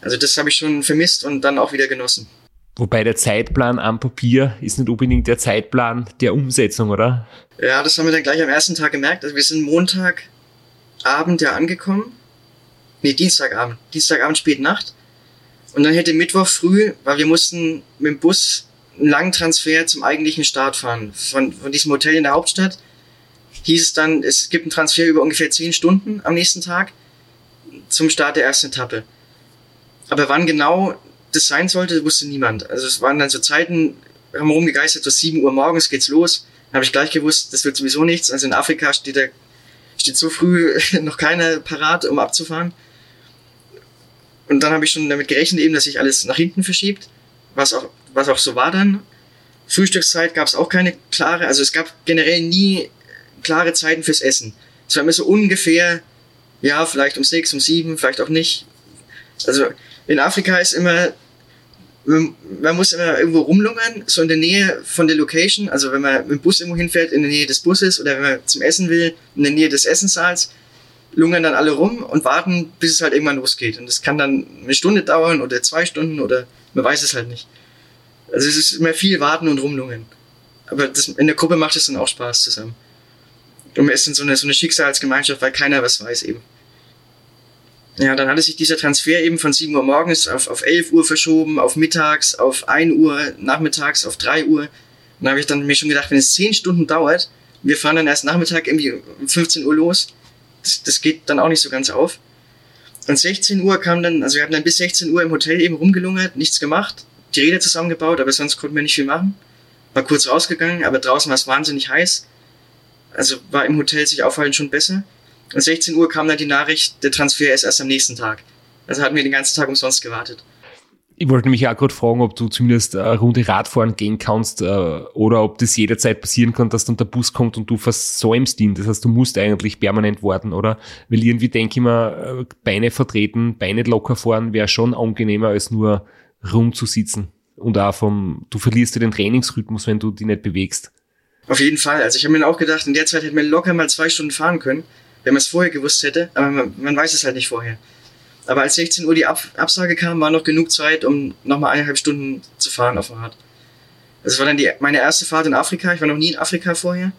Also das habe ich schon vermisst und dann auch wieder genossen. Wobei der Zeitplan am Papier ist nicht unbedingt der Zeitplan der Umsetzung, oder? Ja, das haben wir dann gleich am ersten Tag gemerkt. Also wir sind Montagabend ja angekommen. Nee, Dienstagabend. Dienstagabend spät Nacht. Und dann hätte Mittwoch früh, weil wir mussten mit dem Bus einen langen Transfer zum eigentlichen Start fahren. Von, von diesem Hotel in der Hauptstadt hieß es dann, es gibt einen Transfer über ungefähr zehn Stunden am nächsten Tag zum Start der ersten Etappe. Aber wann genau das sein sollte, wusste niemand. Also es waren dann so Zeiten, haben rumgegeistert, so 7 Uhr morgens geht's los. Da habe ich gleich gewusst, das wird sowieso nichts. Also in Afrika steht da steht so früh noch keiner parat, um abzufahren. Und dann habe ich schon damit gerechnet, eben, dass sich alles nach hinten verschiebt, was auch, was auch so war dann. Frühstückszeit gab es auch keine klare, also es gab generell nie klare Zeiten fürs Essen. Es war immer so ungefähr Ja, vielleicht um sechs, um sieben, vielleicht auch nicht. Also in Afrika ist immer, man muss immer irgendwo rumlungern, so in der Nähe von der Location. Also wenn man mit dem Bus irgendwo hinfährt, in der Nähe des Busses oder wenn man zum Essen will, in der Nähe des Essenssaals, lungern dann alle rum und warten, bis es halt irgendwann losgeht. Und das kann dann eine Stunde dauern oder zwei Stunden oder man weiß es halt nicht. Also es ist immer viel warten und rumlungern. Aber das, in der Gruppe macht es dann auch Spaß zusammen. Und man ist in so eine, so eine Schicksalsgemeinschaft, weil keiner was weiß eben. Ja, dann hatte sich dieser Transfer eben von 7 Uhr morgens auf, auf 11 Uhr verschoben, auf mittags, auf 1 Uhr, nachmittags, auf 3 Uhr. Und da habe ich dann mir schon gedacht, wenn es 10 Stunden dauert, wir fahren dann erst Nachmittag irgendwie um 15 Uhr los, das, das geht dann auch nicht so ganz auf. Und 16 Uhr kam dann, also wir hatten dann bis 16 Uhr im Hotel eben rumgelungert, nichts gemacht, die Räder zusammengebaut, aber sonst konnten wir nicht viel machen. War kurz rausgegangen, aber draußen war es wahnsinnig heiß. Also war im Hotel sich aufhalten schon besser. Und 16 Uhr kam dann die Nachricht, der Transfer ist erst am nächsten Tag. Also hatten wir den ganzen Tag umsonst gewartet. Ich wollte mich auch gerade fragen, ob du zumindest eine Runde Radfahren gehen kannst äh, oder ob das jederzeit passieren kann, dass dann der Bus kommt und du versäumst ihn. Das heißt, du musst eigentlich permanent warten, oder? Weil irgendwie denke ich mir, äh, Beine vertreten, Beine locker fahren wäre schon angenehmer, als nur rumzusitzen. Und auch vom, du verlierst ja den Trainingsrhythmus, wenn du dich nicht bewegst. Auf jeden Fall. Also ich habe mir auch gedacht, in der Zeit hätte man locker mal zwei Stunden fahren können, wenn man es vorher gewusst hätte, aber man, man, weiß es halt nicht vorher. Aber als 16 Uhr die Ab Absage kam, war noch genug Zeit, um nochmal eineinhalb Stunden zu fahren auf dem Rad. Das war dann die, meine erste Fahrt in Afrika. Ich war noch nie in Afrika vorher.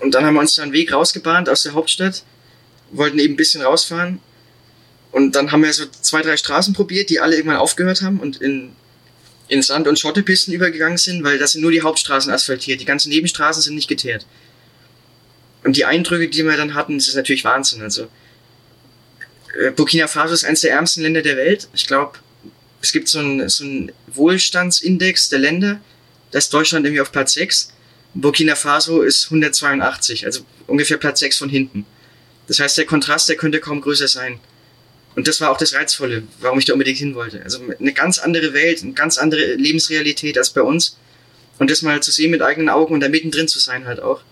Und dann haben wir uns da einen Weg rausgebahnt aus der Hauptstadt, wollten eben ein bisschen rausfahren. Und dann haben wir so zwei, drei Straßen probiert, die alle irgendwann aufgehört haben und in, in Sand- und Schottepisten übergegangen sind, weil das sind nur die Hauptstraßen asphaltiert. Die ganzen Nebenstraßen sind nicht geteert. Und die Eindrücke, die wir dann hatten, das ist natürlich Wahnsinn. Also äh, Burkina Faso ist eines der ärmsten Länder der Welt. Ich glaube, es gibt so einen, so einen Wohlstandsindex der Länder. Da ist Deutschland irgendwie auf Platz 6. Burkina Faso ist 182, also ungefähr Platz 6 von hinten. Das heißt, der Kontrast, der könnte kaum größer sein. Und das war auch das Reizvolle, warum ich da unbedingt hin wollte. Also eine ganz andere Welt, eine ganz andere Lebensrealität als bei uns. Und das mal zu sehen mit eigenen Augen und da mittendrin zu sein halt auch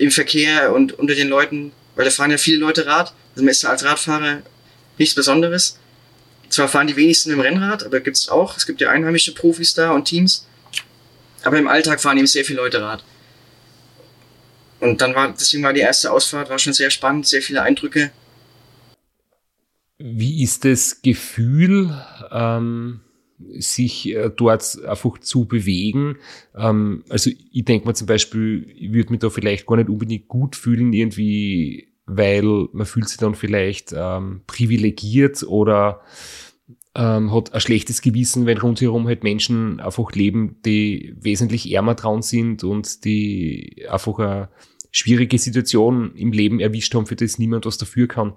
im Verkehr und unter den Leuten, weil da fahren ja viele Leute Rad. Also man ist da als Radfahrer nichts Besonderes. Zwar fahren die wenigsten im Rennrad, aber gibt es auch. Es gibt ja einheimische Profis da und Teams. Aber im Alltag fahren eben sehr viele Leute Rad. Und dann war, deswegen war die erste Ausfahrt, war schon sehr spannend, sehr viele Eindrücke. Wie ist das Gefühl, ähm, sich äh, dort einfach zu bewegen. Ähm, also ich denke mir zum Beispiel, ich würde mich da vielleicht gar nicht unbedingt gut fühlen, irgendwie, weil man fühlt sich dann vielleicht ähm, privilegiert oder ähm, hat ein schlechtes Gewissen, wenn rundherum halt Menschen einfach leben, die wesentlich ärmer dran sind und die einfach eine schwierige Situation im Leben erwischt haben, für das niemand was dafür kann.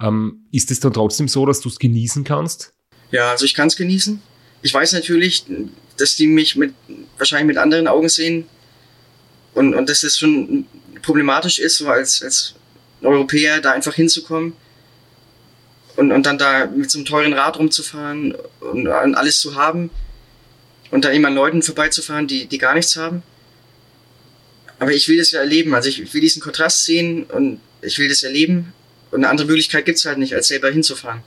Ähm, ist es dann trotzdem so, dass du es genießen kannst? Ja, also ich kann es genießen ich weiß natürlich, dass die mich mit, wahrscheinlich mit anderen Augen sehen und, und dass das schon problematisch ist, so als, als Europäer da einfach hinzukommen und, und dann da mit so einem teuren Rad rumzufahren und, alles zu haben und dann immer an Leuten vorbeizufahren, die, die gar nichts haben. Aber ich will das ja erleben, also ich will diesen Kontrast sehen und ich will das erleben und eine andere Möglichkeit gibt's halt nicht, als selber hinzufahren.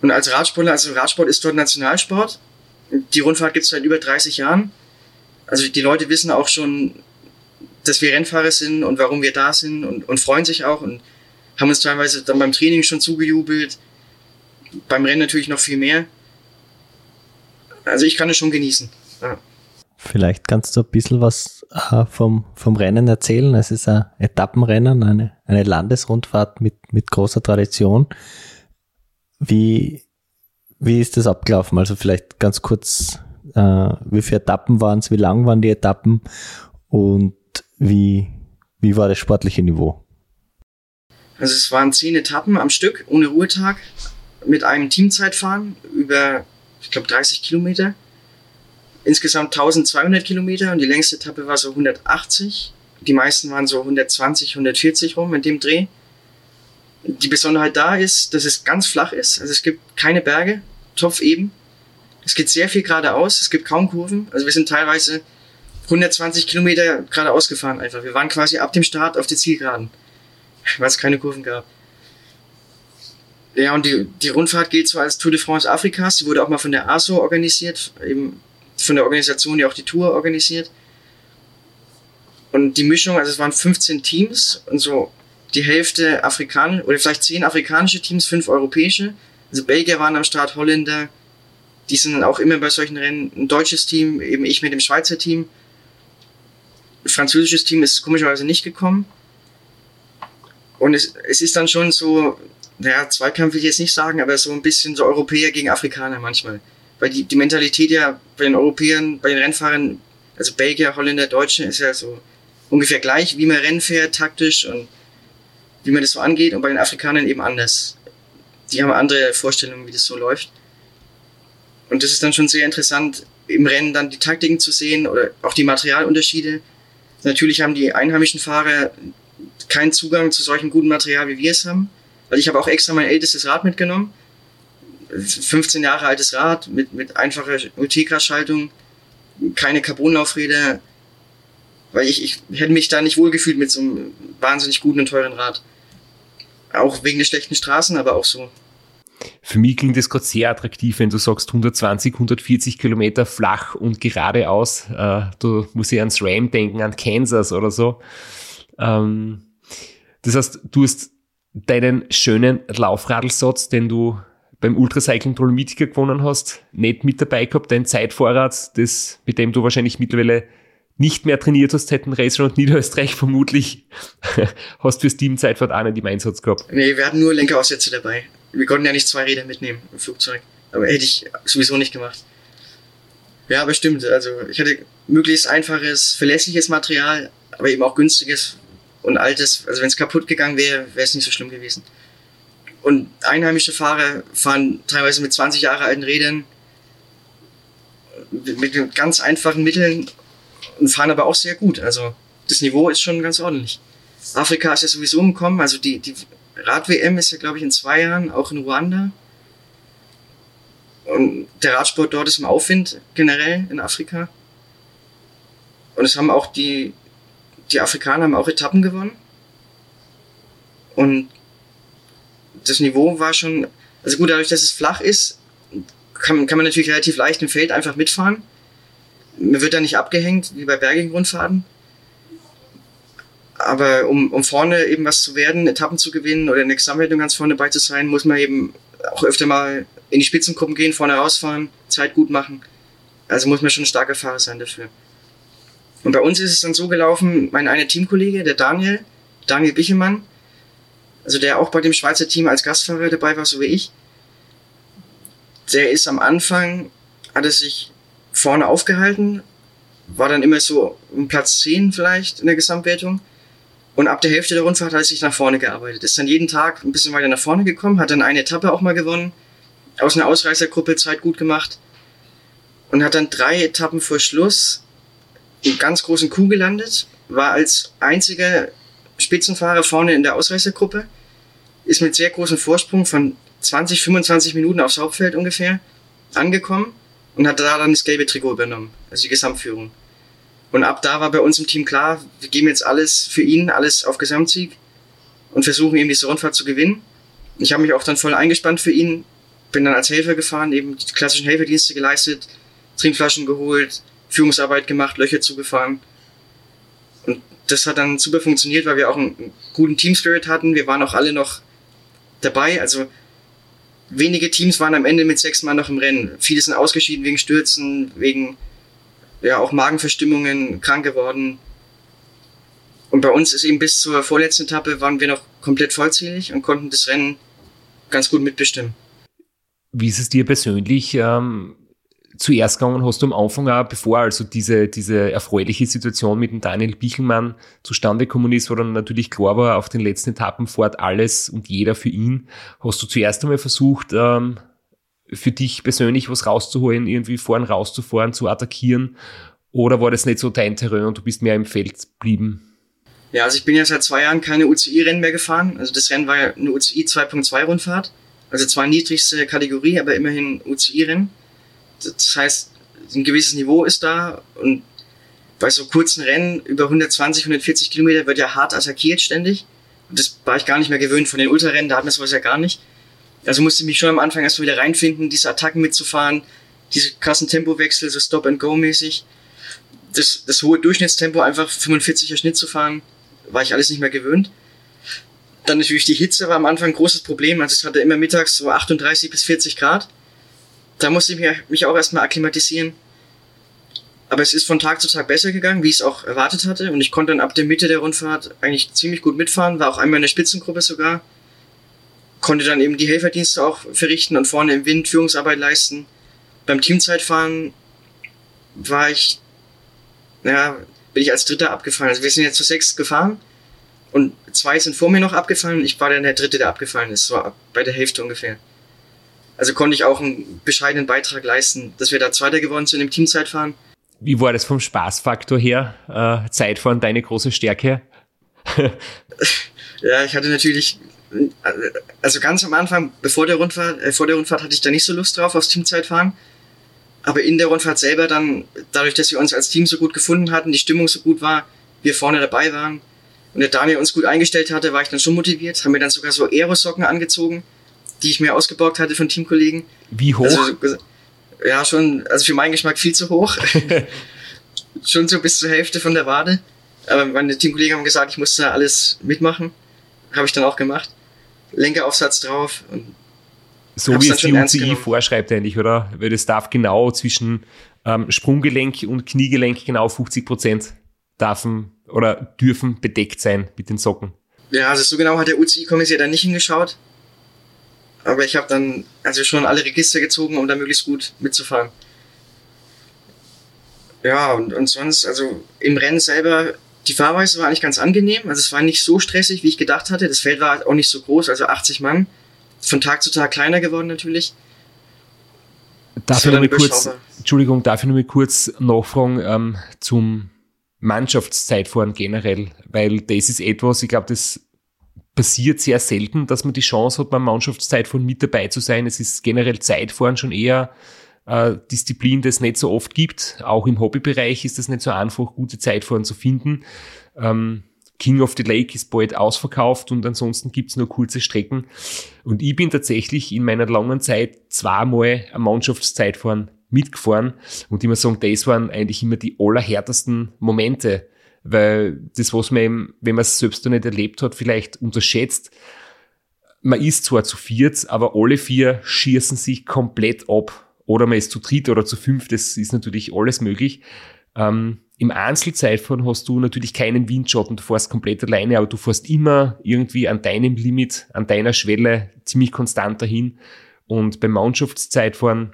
Und als Radsportler, also Radsport ist dort Nationalsport. Die Rundfahrt gibt es seit über 30 Jahren. Also die Leute wissen auch schon, dass wir Rennfahrer sind und warum wir da sind und, und freuen sich auch und haben uns teilweise dann beim Training schon zugejubelt. Beim Rennen natürlich noch viel mehr. Also ich kann es schon genießen. Ja. Vielleicht kannst du ein bisschen was äh, vom, vom Rennen erzählen. Es ist ein Etappenrennen, eine, eine Landesrundfahrt mit, mit großer Tradition. Wie, wie ist das abgelaufen? Also vielleicht ganz kurz, äh, wie viele Etappen waren es, wie lang waren die Etappen und wie, wie war das sportliche Niveau? Also es waren zehn Etappen am Stück, ohne Ruhetag, mit einem Teamzeitfahren über, ich glaube, 30 Kilometer. Insgesamt 1200 Kilometer und die längste Etappe war so 180. Die meisten waren so 120, 140 rum in dem Dreh. Die Besonderheit da ist, dass es ganz flach ist. Also es gibt keine Berge, topf eben. Es geht sehr viel geradeaus, es gibt kaum Kurven. Also wir sind teilweise 120 Kilometer geradeaus gefahren einfach. Wir waren quasi ab dem Start auf der Zielgeraden. weil es keine Kurven gab. Ja, und die, die Rundfahrt gilt so als Tour de France Afrikas. Die wurde auch mal von der ASO organisiert, eben von der Organisation, die auch die Tour organisiert. Und die Mischung, also es waren 15 Teams und so die Hälfte afrikanische oder vielleicht 10 afrikanische Teams, 5 europäische. Also Belgier waren am Start, Holländer. Die sind auch immer bei solchen Rennen. Ein deutsches Team, eben ich mit dem Schweizer Team. Ein französisches Team ist komischerweise nicht gekommen. Und es, es ist dann schon so, naja, Zweikampf will ich jetzt nicht sagen, aber so ein bisschen so Europäer gegen Afrikaner manchmal. Weil die, die Mentalität ja bei den Europäern, bei den Rennfahrern, also Belgier, Holländer, Deutsche, ist ja so ungefähr gleich, wie man Rennen fährt, taktisch und wie man das so angeht. Und bei den Afrikanern eben anders. Die haben andere Vorstellungen, wie das so läuft. Und das ist dann schon sehr interessant, im Rennen dann die Taktiken zu sehen oder auch die Materialunterschiede. Natürlich haben die einheimischen Fahrer keinen Zugang zu solchem guten Material, wie wir es haben. Weil ich habe auch extra mein ältestes Rad mitgenommen. 15 Jahre altes Rad mit, mit einfacher Ultegra-Schaltung, keine Carbonlaufräder, weil ich, ich hätte mich da nicht wohlgefühlt mit so einem wahnsinnig guten und teuren Rad. Auch wegen der schlechten Straßen, aber auch so. Für mich klingt das gerade sehr attraktiv, wenn du sagst 120, 140 Kilometer flach und geradeaus. Äh, du musst ja ans Ram denken, an Kansas oder so. Ähm, das heißt, du hast deinen schönen Laufradelsatz, den du beim Ultracycling Dolomitica gewonnen hast, nicht mit dabei gehabt, dein Zeitvorrat, das, mit dem du wahrscheinlich mittlerweile nicht mehr trainiert hast, hätten Racer und Niederösterreich vermutlich, hast fürs Team Zeitfahrt auch nicht im Einsatz gehabt. Nee, wir hatten nur Lenkeraussätze dabei. Wir konnten ja nicht zwei Räder mitnehmen im Flugzeug. Aber hätte ich sowieso nicht gemacht. Ja, aber stimmt. Also ich hatte möglichst einfaches, verlässliches Material, aber eben auch günstiges und altes. Also wenn es kaputt gegangen wäre, wäre es nicht so schlimm gewesen. Und einheimische Fahrer fahren teilweise mit 20 Jahre alten Rädern mit ganz einfachen Mitteln und fahren aber auch sehr gut. Also das Niveau ist schon ganz ordentlich. Afrika ist ja sowieso umgekommen. Also die, die Rad-WM ist ja, glaube ich, in zwei Jahren auch in Ruanda. Und der Radsport dort ist im Aufwind generell in Afrika. Und es haben auch die, die Afrikaner haben auch Etappen gewonnen. Und das Niveau war schon, also gut, dadurch, dass es flach ist, kann, kann man natürlich relativ leicht im Feld einfach mitfahren. Man wird da nicht abgehängt, wie bei bergigen Rundfahrten. Aber um, um vorne eben was zu werden, Etappen zu gewinnen oder in der Gesamtwertung ganz vorne bei zu sein, muss man eben auch öfter mal in die Spitzengruppen gehen, vorne rausfahren, Zeit gut machen. Also muss man schon ein starker Fahrer sein dafür. Und bei uns ist es dann so gelaufen, mein einer Teamkollege, der Daniel, Daniel Bichemann, also der auch bei dem Schweizer Team als Gastfahrer dabei war, so wie ich, der ist am Anfang, hat er sich vorne aufgehalten, war dann immer so um Platz 10 vielleicht in der Gesamtwertung. Und ab der Hälfte der Rundfahrt hat er sich nach vorne gearbeitet. Ist dann jeden Tag ein bisschen weiter nach vorne gekommen, hat dann eine Etappe auch mal gewonnen, aus einer Ausreißergruppe Zeit gut gemacht und hat dann drei Etappen vor Schluss im ganz großen Kuh gelandet, war als einziger Spitzenfahrer vorne in der Ausreißergruppe, ist mit sehr großem Vorsprung von 20, 25 Minuten aufs Hauptfeld ungefähr angekommen und hat da dann das gelbe Trikot übernommen, also die Gesamtführung. Und ab da war bei uns im Team klar, wir geben jetzt alles für ihn, alles auf Gesamtsieg und versuchen eben diese Rundfahrt zu gewinnen. Ich habe mich auch dann voll eingespannt für ihn, bin dann als Helfer gefahren, eben die klassischen Helferdienste geleistet, Trinkflaschen geholt, Führungsarbeit gemacht, Löcher zugefahren. Und das hat dann super funktioniert, weil wir auch einen guten Team-Spirit hatten. Wir waren auch alle noch dabei. Also wenige Teams waren am Ende mit sechs Mann noch im Rennen. Viele sind ausgeschieden wegen Stürzen, wegen ja auch Magenverstimmungen, krank geworden. Und bei uns ist eben bis zur vorletzten Etappe waren wir noch komplett vollzählig und konnten das Rennen ganz gut mitbestimmen. Wie ist es dir persönlich ähm, zuerst gegangen hast du am Anfang auch, bevor also diese, diese erfreuliche Situation mit dem Daniel Bichelmann zustande gekommen ist, wo dann natürlich klar war, auf den letzten Etappen fährt alles und jeder für ihn. Hast du zuerst einmal versucht, ähm, für dich persönlich was rauszuholen, irgendwie vorn rauszufahren, zu attackieren? Oder war das nicht so dein Terrain und du bist mehr im Feld geblieben? Ja, also ich bin ja seit zwei Jahren keine UCI-Rennen mehr gefahren. Also das Rennen war ja eine UCI 2.2 Rundfahrt. Also zwar niedrigste Kategorie, aber immerhin UCI-Rennen. Das heißt, ein gewisses Niveau ist da und bei so kurzen Rennen über 120, 140 Kilometer wird ja hart attackiert ständig. Das war ich gar nicht mehr gewöhnt von den Ultrarennen, da hatten wir sowas ja gar nicht. Also musste ich mich schon am Anfang erst wieder reinfinden, diese Attacken mitzufahren, diese krassen Tempowechsel, so Stop-and-Go-mäßig. Das, das hohe Durchschnittstempo, einfach 45er Schnitt zu fahren, war ich alles nicht mehr gewöhnt. Dann natürlich die Hitze war am Anfang ein großes Problem. Also es hatte immer mittags so 38 bis 40 Grad. Da musste ich mich auch erstmal akklimatisieren. Aber es ist von Tag zu Tag besser gegangen, wie ich es auch erwartet hatte. Und ich konnte dann ab der Mitte der Rundfahrt eigentlich ziemlich gut mitfahren, war auch einmal in der Spitzengruppe sogar. Konnte dann eben die Helferdienste auch verrichten und vorne im Wind Führungsarbeit leisten. Beim Teamzeitfahren war ich, ja, bin ich als Dritter abgefallen. Also wir sind jetzt zu sechs gefahren und zwei sind vor mir noch abgefallen. Ich war dann der Dritte, der abgefallen ist. So bei der Hälfte ungefähr. Also konnte ich auch einen bescheidenen Beitrag leisten, dass wir da Zweiter geworden sind im Teamzeitfahren. Wie war das vom Spaßfaktor her? Äh, Zeitfahren deine große Stärke? ja, ich hatte natürlich, also ganz am Anfang, bevor der Rundfahrt, äh, vor der Rundfahrt hatte ich da nicht so Lust drauf aufs Teamzeitfahren. Aber in der Rundfahrt selber dann, dadurch, dass wir uns als Team so gut gefunden hatten, die Stimmung so gut war, wir vorne dabei waren und der Daniel uns gut eingestellt hatte, war ich dann schon motiviert. Haben wir dann sogar so Aerosocken angezogen, die ich mir ausgeborgt hatte von Teamkollegen. Wie hoch? Also, ja, schon, also für meinen Geschmack viel zu hoch. schon so bis zur Hälfte von der Wade. Aber meine Teamkollegen haben gesagt, ich musste alles mitmachen. Habe ich dann auch gemacht. Lenkeraufsatz drauf. Und so wie es die UCI vorschreibt eigentlich, oder? Weil das darf genau zwischen ähm, Sprunggelenk und Kniegelenk genau 50 Prozent dürfen oder dürfen bedeckt sein mit den Socken. Ja, also so genau hat der UCI-Kommissar da nicht hingeschaut. Aber ich habe dann also schon alle Register gezogen, um da möglichst gut mitzufahren. Ja, und, und sonst, also im Rennen selber, die Fahrweise war eigentlich ganz angenehm. Also es war nicht so stressig, wie ich gedacht hatte. Das Feld war auch nicht so groß, also 80 Mann. Von Tag zu Tag kleiner geworden natürlich. Darf ich nur kurz, Entschuldigung, darf ich nur kurz nachfragen ähm, zum Mannschaftszeitfahren generell? Weil das ist etwas, ich glaube, das passiert sehr selten, dass man die Chance hat, beim Mannschaftszeitfahren mit dabei zu sein. Es ist generell Zeitfahren schon eher äh, Disziplin, das es nicht so oft gibt. Auch im Hobbybereich ist es nicht so einfach, gute Zeitfahren zu finden. Ähm, King of the Lake ist bald ausverkauft und ansonsten gibt's nur kurze Strecken. Und ich bin tatsächlich in meiner langen Zeit zweimal am Mannschaftszeitfahren mitgefahren und muss sagen, das waren eigentlich immer die allerhärtesten Momente weil das, was man eben, wenn man es selbst noch nicht erlebt hat, vielleicht unterschätzt, man ist zwar zu viert, aber alle vier schießen sich komplett ab. Oder man ist zu dritt oder zu fünf, das ist natürlich alles möglich. Ähm, Im Einzelzeitfahren hast du natürlich keinen Windschatten, du fährst komplett alleine, aber du fährst immer irgendwie an deinem Limit, an deiner Schwelle ziemlich konstant dahin. Und beim Mannschaftszeitfahren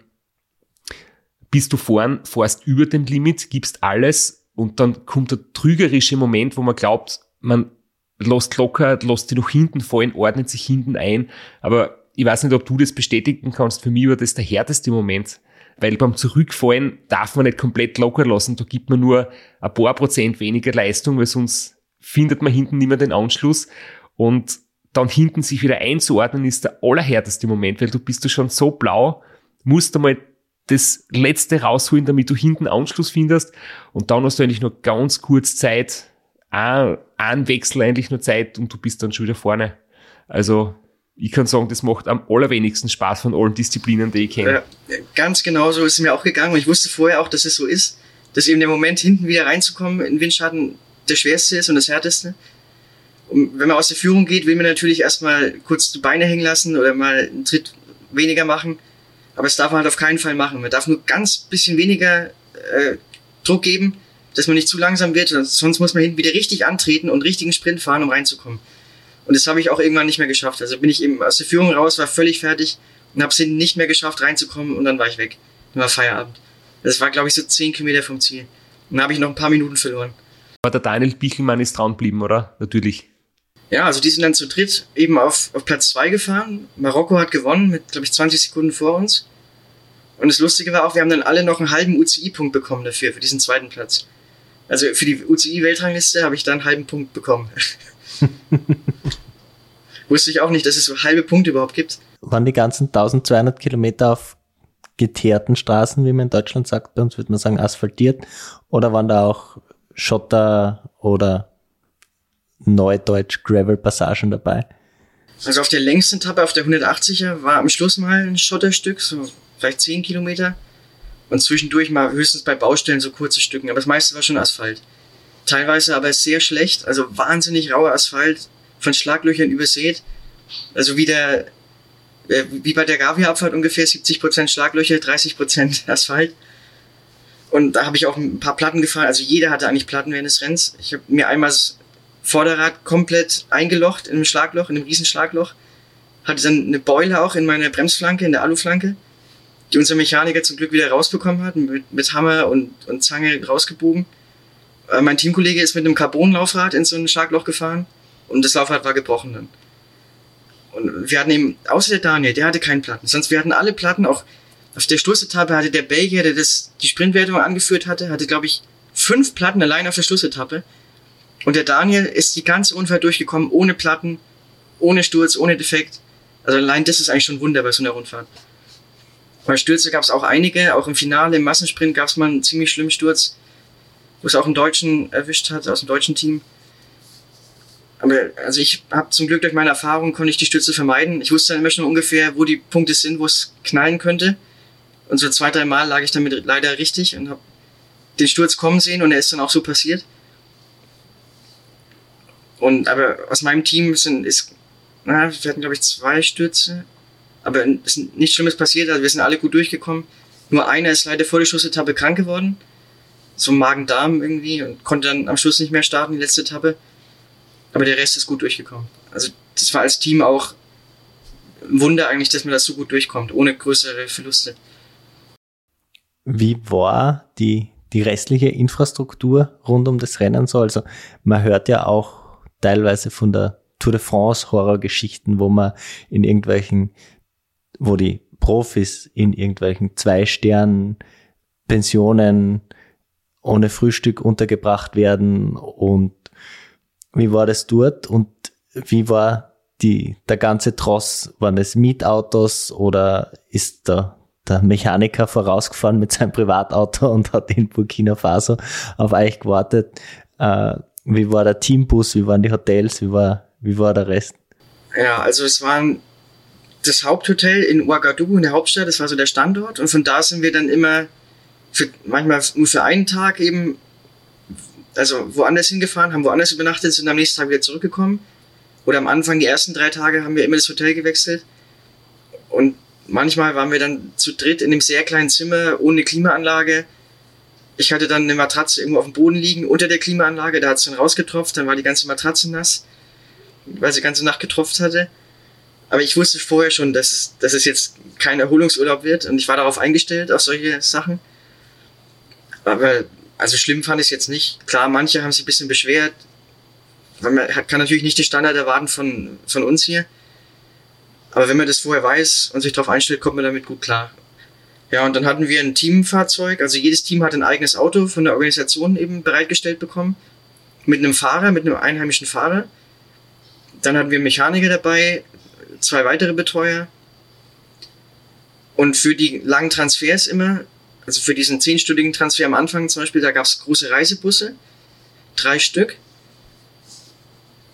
bist du vorn, fährst über dem Limit, gibst alles und dann kommt der trügerische Moment, wo man glaubt, man lässt locker, lässt die noch hinten fallen, ordnet sich hinten ein. Aber ich weiß nicht, ob du das bestätigen kannst. Für mich war das der härteste Moment. Weil beim Zurückfallen darf man nicht komplett locker lassen. Da gibt man nur ein paar Prozent weniger Leistung, weil sonst findet man hinten nicht mehr den Anschluss. Und dann hinten sich wieder einzuordnen ist der allerhärteste Moment, weil du bist du schon so blau, musst einmal das letzte rausholen, damit du hinten Anschluss findest. Und dann hast du eigentlich nur ganz kurz Zeit, ein Wechsel eigentlich nur Zeit und du bist dann schon wieder vorne. Also ich kann sagen, das macht am allerwenigsten Spaß von allen Disziplinen, die ich kenne. Ja, ganz genau so ist es mir auch gegangen. Und ich wusste vorher auch, dass es so ist, dass eben der Moment, hinten wieder reinzukommen in Windschatten, der schwerste ist und das härteste. Und wenn man aus der Führung geht, will man natürlich erstmal kurz die Beine hängen lassen oder mal einen Tritt weniger machen. Aber es darf man halt auf keinen Fall machen. Man darf nur ganz bisschen weniger äh, Druck geben, dass man nicht zu langsam wird, sonst muss man hinten wieder richtig antreten und richtigen Sprint fahren, um reinzukommen. Und das habe ich auch irgendwann nicht mehr geschafft. Also bin ich eben aus der Führung raus, war völlig fertig und habe es hinten nicht mehr geschafft, reinzukommen und dann war ich weg. Dann war Feierabend. Das war, glaube ich, so zehn Kilometer vom Ziel. Und dann habe ich noch ein paar Minuten verloren. Aber der Daniel Bichelmann ist dran geblieben, oder? Natürlich. Ja, also die sind dann zu dritt eben auf, auf Platz zwei gefahren. Marokko hat gewonnen mit, glaube ich, 20 Sekunden vor uns. Und das Lustige war auch, wir haben dann alle noch einen halben UCI-Punkt bekommen dafür, für diesen zweiten Platz. Also für die UCI-Weltrangliste habe ich da einen halben Punkt bekommen. Wusste ich auch nicht, dass es so halbe Punkte überhaupt gibt. Waren die ganzen 1200 Kilometer auf geteerten Straßen, wie man in Deutschland sagt, bei uns würde man sagen asphaltiert, oder waren da auch Schotter oder Neudeutsch Gravel-Passagen dabei? Also auf der längsten Etappe, auf der 180er, war am Schluss mal ein Schotterstück, so vielleicht 10 Kilometer. Und zwischendurch mal höchstens bei Baustellen so kurze Stücken. Aber das meiste war schon Asphalt. Teilweise aber sehr schlecht, also wahnsinnig rauer Asphalt, von Schlaglöchern übersät. Also wie der, äh, wie bei der Gavia-Abfahrt ungefähr 70% Schlaglöcher, 30% Asphalt. Und da habe ich auch ein paar Platten gefahren. Also jeder hatte eigentlich Platten während des Rennens. Ich habe mir einmal Vorderrad komplett eingelocht in einem Schlagloch, in einem riesen Schlagloch. Hatte dann eine Beule auch in meiner Bremsflanke, in der Aluflanke, die unser Mechaniker zum Glück wieder rausbekommen hat, mit, mit Hammer und, und Zange rausgebogen. Äh, mein Teamkollege ist mit einem Carbon-Laufrad in so ein Schlagloch gefahren und das Laufrad war gebrochen dann. Und wir hatten eben, außer der Daniel, der hatte keinen Platten. Sonst, wir hatten alle Platten, auch auf der Schlussetappe hatte der Belgier, der das, die Sprintwertung angeführt hatte, hatte, glaube ich, fünf Platten allein auf der Schlussetappe. Und der Daniel ist die ganze Unfall durchgekommen, ohne Platten, ohne Sturz, ohne Defekt. Also allein das ist eigentlich schon ein Wunder bei so einer Rundfahrt. Bei Stürze gab es auch einige, auch im Finale, im Massensprint gab es mal einen ziemlich schlimmen Sturz, wo es auch einen Deutschen erwischt hat, aus dem deutschen Team. Aber also ich habe zum Glück durch meine Erfahrung konnte ich die Stürze vermeiden. Ich wusste dann immer schon ungefähr, wo die Punkte sind, wo es knallen könnte. Und so zwei, drei Mal lag ich damit leider richtig und habe den Sturz kommen sehen und er ist dann auch so passiert. Und aber aus meinem Team sind ist, na, wir hatten glaube ich zwei Stürze, aber es ist nichts Schlimmes passiert. Also wir sind alle gut durchgekommen. Nur einer ist leider vor der Schlussetappe krank geworden, so Magen-Darm irgendwie und konnte dann am Schluss nicht mehr starten die letzte Etappe. Aber der Rest ist gut durchgekommen. Also das war als Team auch ein Wunder eigentlich, dass man das so gut durchkommt, ohne größere Verluste. Wie war die, die restliche Infrastruktur rund um das Rennen so? Also man hört ja auch teilweise von der Tour de France Horrorgeschichten, wo man in irgendwelchen, wo die Profis in irgendwelchen zwei Sternen Pensionen ohne Frühstück untergebracht werden und wie war das dort und wie war die, der ganze Tross? Waren es Mietautos oder ist da der Mechaniker vorausgefahren mit seinem Privatauto und hat in Burkina Faso auf euch gewartet. Äh, wie war der Teambus? Wie waren die Hotels? Wie war, wie war der Rest? Ja, also es war das Haupthotel in Ouagadougou in der Hauptstadt, das war so der Standort und von da sind wir dann immer für, manchmal nur für einen Tag eben, also woanders hingefahren, haben woanders übernachtet, sind am nächsten Tag wieder zurückgekommen. Oder am Anfang, die ersten drei Tage, haben wir immer das Hotel gewechselt. Und manchmal waren wir dann zu dritt in einem sehr kleinen Zimmer ohne Klimaanlage. Ich hatte dann eine Matratze irgendwo auf dem Boden liegen unter der Klimaanlage, da hat es dann rausgetropft, dann war die ganze Matratze nass, weil sie die ganze Nacht getropft hatte. Aber ich wusste vorher schon, dass, dass es jetzt kein Erholungsurlaub wird und ich war darauf eingestellt, auf solche Sachen. Aber also schlimm fand ich es jetzt nicht. Klar, manche haben sich ein bisschen beschwert, weil man kann natürlich nicht die Standard erwarten von, von uns hier. Aber wenn man das vorher weiß und sich darauf einstellt, kommt man damit gut klar. Ja, und dann hatten wir ein Teamfahrzeug. Also jedes Team hat ein eigenes Auto von der Organisation eben bereitgestellt bekommen. Mit einem Fahrer, mit einem einheimischen Fahrer. Dann hatten wir Mechaniker dabei, zwei weitere Betreuer. Und für die langen Transfers immer, also für diesen zehnstündigen Transfer am Anfang zum Beispiel, da gab es große Reisebusse, drei Stück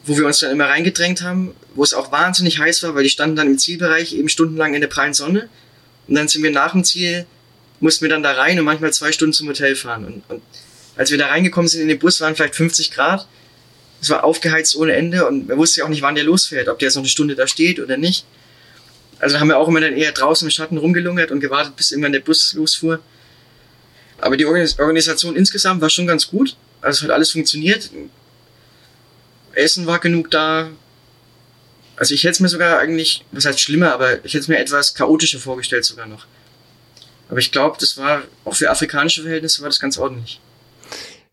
wo wir uns dann immer reingedrängt haben, wo es auch wahnsinnig heiß war, weil die standen dann im Zielbereich eben stundenlang in der prallen Sonne. Und dann sind wir nach dem Ziel, mussten wir dann da rein und manchmal zwei Stunden zum Hotel fahren. Und, und als wir da reingekommen sind in den Bus, waren vielleicht 50 Grad. Es war aufgeheizt ohne Ende und man wusste ja auch nicht, wann der losfährt, ob der jetzt noch eine Stunde da steht oder nicht. Also haben wir auch immer dann eher draußen im Schatten rumgelungert und gewartet, bis irgendwann der Bus losfuhr. Aber die Organisation insgesamt war schon ganz gut. Also es hat alles funktioniert. Essen war genug da. Also ich hätte es mir sogar eigentlich, was heißt schlimmer, aber ich hätte es mir etwas chaotischer vorgestellt sogar noch. Aber ich glaube, das war auch für afrikanische Verhältnisse war das ganz ordentlich.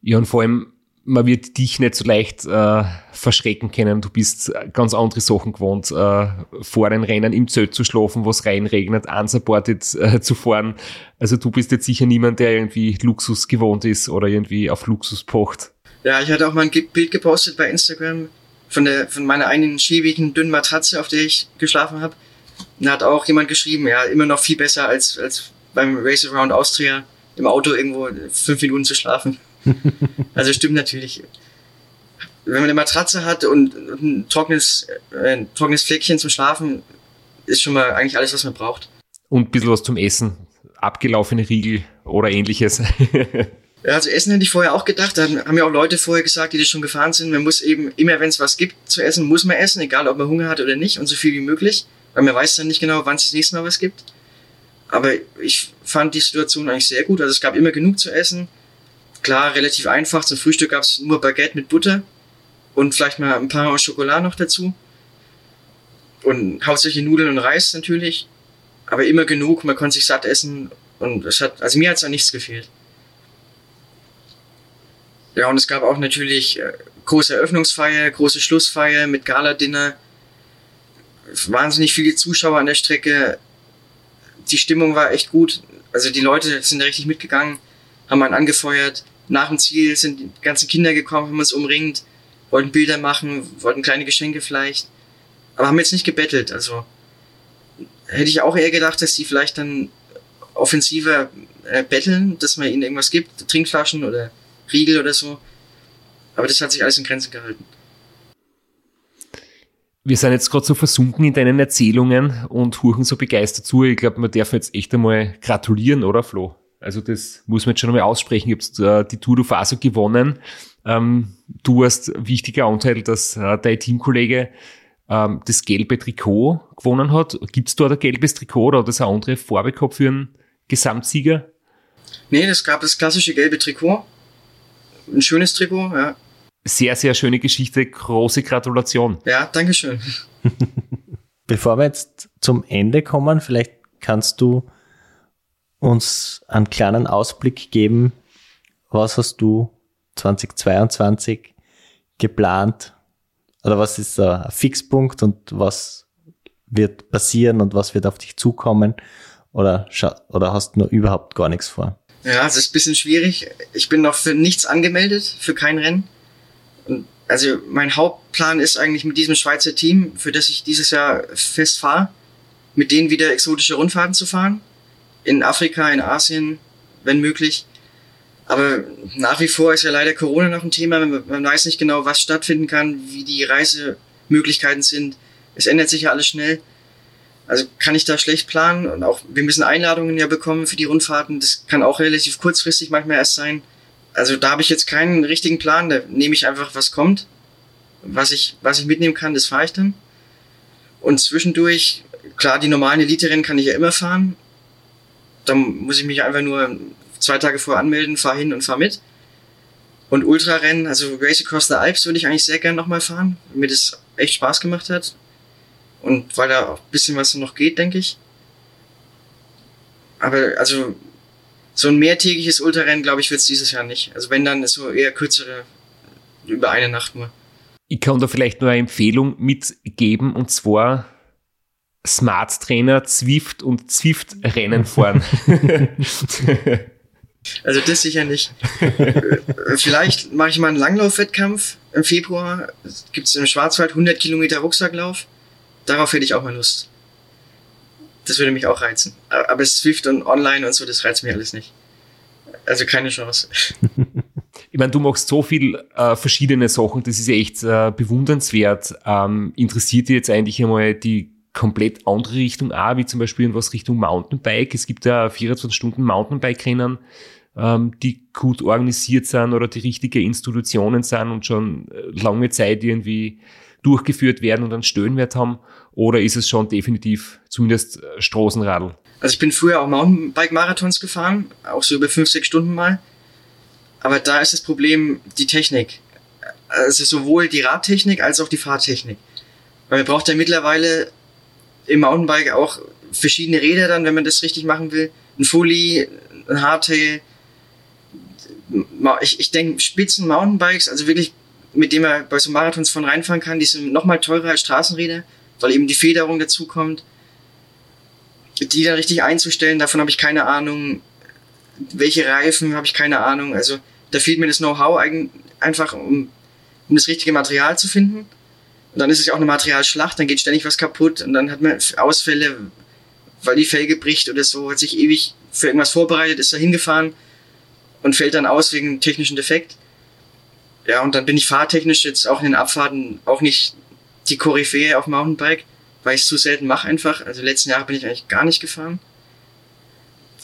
Ja, und vor allem, man wird dich nicht so leicht äh, verschrecken können. Du bist ganz andere Sachen gewohnt, äh, vor den Rennen im Zelt zu schlafen, was reinregnet, unsupported äh, zu fahren. Also du bist jetzt sicher niemand, der irgendwie Luxus gewohnt ist oder irgendwie auf Luxus pocht. Ja, ich hatte auch mal ein Bild gepostet bei Instagram von der von meiner einen schäbigen dünnen Matratze, auf der ich geschlafen habe. Da hat auch jemand geschrieben, ja, immer noch viel besser als, als beim Race Around Austria im Auto irgendwo fünf Minuten zu schlafen. also stimmt natürlich. wenn man eine Matratze hat und, und ein, trockenes, äh, ein trockenes Fleckchen zum Schlafen, ist schon mal eigentlich alles, was man braucht. Und ein bisschen was zum Essen. Abgelaufene Riegel oder ähnliches. ja, also Essen hätte ich vorher auch gedacht. Da haben ja auch Leute vorher gesagt, die das schon gefahren sind. Man muss eben, immer wenn es was gibt zu essen, muss man essen, egal ob man Hunger hat oder nicht und so viel wie möglich. Weil man weiß dann nicht genau, wann es das nächste Mal was gibt. Aber ich fand die Situation eigentlich sehr gut. Also es gab immer genug zu essen. Klar, relativ einfach. Zum Frühstück gab es nur Baguette mit Butter und vielleicht mal ein paar Schokolade noch dazu. Und hauptsächlich Nudeln und Reis natürlich. Aber immer genug, man konnte sich satt essen und es hat, also mir hat es an nichts gefehlt. Ja, und es gab auch natürlich äh, große Eröffnungsfeier, große Schlussfeier mit Gala-Dinner. Wahnsinnig viele Zuschauer an der Strecke. Die Stimmung war echt gut. Also die Leute sind richtig mitgegangen, haben einen angefeuert. Nach dem Ziel sind die ganzen Kinder gekommen, haben uns umringt, wollten Bilder machen, wollten kleine Geschenke vielleicht. Aber haben jetzt nicht gebettelt. Also hätte ich auch eher gedacht, dass die vielleicht dann offensiver äh, betteln, dass man ihnen irgendwas gibt, Trinkflaschen oder Riegel oder so. Aber das hat sich alles in Grenzen gehalten. Wir sind jetzt gerade so versunken in deinen Erzählungen und huchen so begeistert zu. Ich glaube, man darf jetzt echt einmal gratulieren, oder Flo? Also das muss man jetzt schon einmal aussprechen. Ich habe äh, die Tour de Faso gewonnen. Ähm, du hast wichtiger Anteil, dass äh, dein Teamkollege ähm, das gelbe Trikot gewonnen hat. Gibt es dort ein gelbes Trikot oder hat das eine andere Farbe gehabt für einen Gesamtsieger? Nee, es gab das klassische gelbe Trikot. Ein schönes Trikot, ja. Sehr, sehr schöne Geschichte. Große Gratulation. Ja, danke schön. Bevor wir jetzt zum Ende kommen, vielleicht kannst du uns einen kleinen Ausblick geben. Was hast du 2022 geplant oder was ist ein Fixpunkt und was wird passieren und was wird auf dich zukommen? Oder, oder hast du nur überhaupt gar nichts vor? Ja, es ist ein bisschen schwierig. Ich bin noch für nichts angemeldet, für kein Rennen. Also mein Hauptplan ist eigentlich mit diesem Schweizer Team, für das ich dieses Jahr fest fahre, mit denen wieder exotische Rundfahrten zu fahren. In Afrika, in Asien, wenn möglich. Aber nach wie vor ist ja leider Corona noch ein Thema. Man weiß nicht genau, was stattfinden kann, wie die Reisemöglichkeiten sind. Es ändert sich ja alles schnell. Also kann ich da schlecht planen und auch wir müssen Einladungen ja bekommen für die Rundfahrten. Das kann auch relativ kurzfristig manchmal erst sein. Also da habe ich jetzt keinen richtigen Plan. Da nehme ich einfach, was kommt. Was ich, was ich mitnehmen kann, das fahre ich dann. Und zwischendurch, klar, die normalen Elite-Rennen kann ich ja immer fahren. Da muss ich mich einfach nur zwei Tage vorher anmelden, fahr hin und fahr mit. Und Ultrarennen, also Race Across the Alps würde ich eigentlich sehr gerne nochmal fahren, weil mir das echt Spaß gemacht hat. Und weil da auch ein bisschen was noch geht, denke ich. Aber also so ein mehrtägiges Ultrarennen, glaube ich, wird es dieses Jahr nicht. Also wenn dann ist so eher kürzere, über eine Nacht nur. Ich kann da vielleicht nur eine Empfehlung mitgeben und zwar Smart Trainer Zwift und Zwift Rennen fahren. Also das sicher nicht. Vielleicht mache ich mal einen Langlaufwettkampf im Februar. Gibt es im Schwarzwald 100 Kilometer Rucksacklauf. Darauf hätte ich auch mal Lust. Das würde mich auch reizen. Aber Swift und Online und so, das reizt mich alles nicht. Also keine Chance. Ich meine, du machst so viel äh, verschiedene Sachen, das ist echt äh, bewundernswert. Ähm, interessiert dir jetzt eigentlich einmal die komplett andere Richtung auch, wie zum Beispiel in was Richtung Mountainbike? Es gibt ja 24 Stunden Mountainbike-Rennen ähm, die gut organisiert sind oder die richtige Institutionen sind und schon äh, lange Zeit irgendwie durchgeführt werden und einen Stöhnwert haben? Oder ist es schon definitiv zumindest äh, Straßenradl? Also ich bin früher auch Mountainbike-Marathons gefahren, auch so über 50 Stunden mal. Aber da ist das Problem die Technik. Also sowohl die Radtechnik als auch die Fahrtechnik. Weil man braucht ja mittlerweile im Mountainbike auch verschiedene Räder dann, wenn man das richtig machen will. Ein Fully, ein Hardtail, ich, ich denke, Spitzen Mountainbikes, also wirklich, mit dem man bei so Marathons von reinfahren kann, die sind nochmal teurer als Straßenräder, weil eben die Federung dazu kommt. Die dann richtig einzustellen, davon habe ich keine Ahnung. Welche Reifen habe ich keine Ahnung. Also da fehlt mir das Know-how einfach, um, um das richtige Material zu finden. Und dann ist es ja auch eine Materialschlacht, dann geht ständig was kaputt und dann hat man Ausfälle, weil die Felge bricht oder so, hat sich ewig für irgendwas vorbereitet, ist da hingefahren und fällt dann aus wegen technischen Defekt. Ja, und dann bin ich fahrtechnisch jetzt auch in den Abfahrten auch nicht die Koryphäe auf Mountainbike, weil ich es zu selten mache einfach. Also letzten Jahre bin ich eigentlich gar nicht gefahren.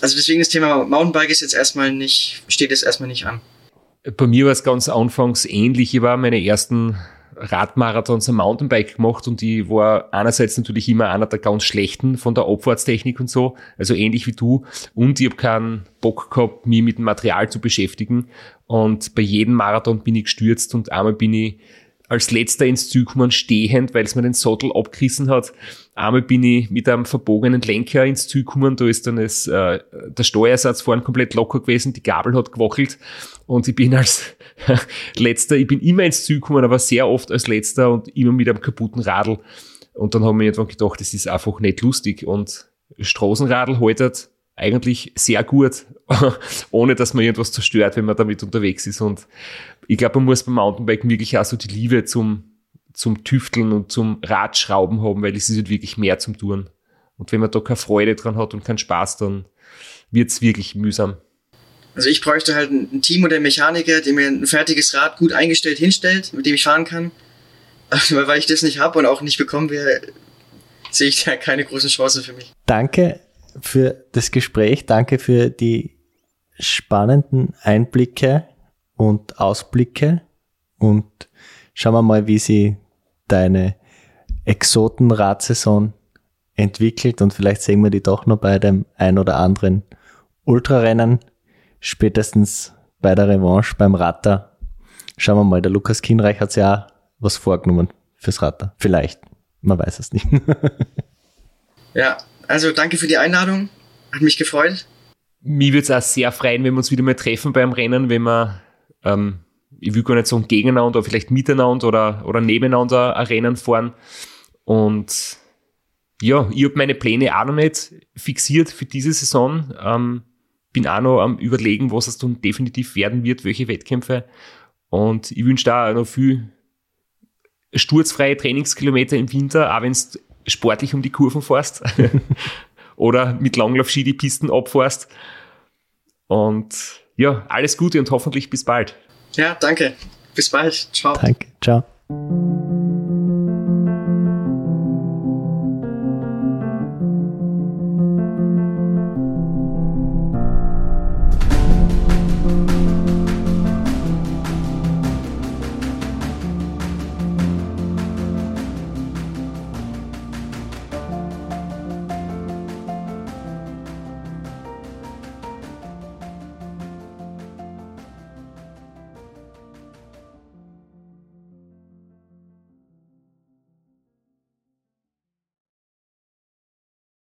Also deswegen das Thema Mountainbike ist jetzt erstmal nicht, steht jetzt erstmal nicht an. Bei mir war es ganz anfangs ähnlich. Ich war meine ersten Radmarathons am Mountainbike gemacht und ich war einerseits natürlich immer einer der ganz schlechten von der Abfahrtstechnik und so, also ähnlich wie du. Und ich habe keinen Bock gehabt, mich mit dem Material zu beschäftigen. Und bei jedem Marathon bin ich gestürzt und einmal bin ich als letzter ins Ziel gekommen, stehend, weil es mir den Sattel abgerissen hat. Einmal bin ich mit einem verbogenen Lenker ins Ziel gekommen, da ist dann das, äh, der Steuersatz vorne komplett locker gewesen, die Gabel hat gewackelt und ich bin als letzter, ich bin immer ins Ziel gekommen, aber sehr oft als letzter und immer mit einem kaputten Radl. Und dann haben wir irgendwann gedacht, das ist einfach nicht lustig und Straßenradl haltet eigentlich sehr gut, ohne dass man irgendwas zerstört, wenn man damit unterwegs ist. Und ich glaube, man muss beim Mountainbiken wirklich auch so die Liebe zum, zum Tüfteln und zum Radschrauben haben, weil es ist halt wirklich mehr zum Touren. Und wenn man da keine Freude dran hat und keinen Spaß, dann wird's wirklich mühsam. Also ich bräuchte halt ein Team oder einen Mechaniker, der mir ein fertiges Rad gut eingestellt hinstellt, mit dem ich fahren kann. Aber weil ich das nicht habe und auch nicht bekommen werde, sehe ich da keine große Chance für mich. Danke für das Gespräch. Danke für die spannenden Einblicke und Ausblicke. Und schauen wir mal, wie sie deine Exotenradsaison entwickelt. Und vielleicht sehen wir die doch noch bei dem ein oder anderen Ultrarennen. Spätestens bei der Revanche beim Ratter. Schauen wir mal, der Lukas Kinreich hat ja was vorgenommen fürs Ratter. Vielleicht. Man weiß es nicht. ja, also danke für die Einladung. Hat mich gefreut. Mir würde es auch sehr freuen, wenn wir uns wieder mal treffen beim Rennen, wenn wir, ähm, ich will gar nicht sagen gegeneinander, oder vielleicht miteinander oder, oder nebeneinander ein Rennen fahren. Und ja, ich habe meine Pläne auch noch nicht fixiert für diese Saison. Ähm, bin auch noch am überlegen, was es dann definitiv werden wird, welche Wettkämpfe. Und ich wünsche da noch viel sturzfreie Trainingskilometer im Winter, auch wenn es sportlich um die Kurven fährst oder mit Langlaufski die Pisten abfährst. Und ja, alles Gute und hoffentlich bis bald. Ja, danke. Bis bald. Ciao. Danke. Ciao.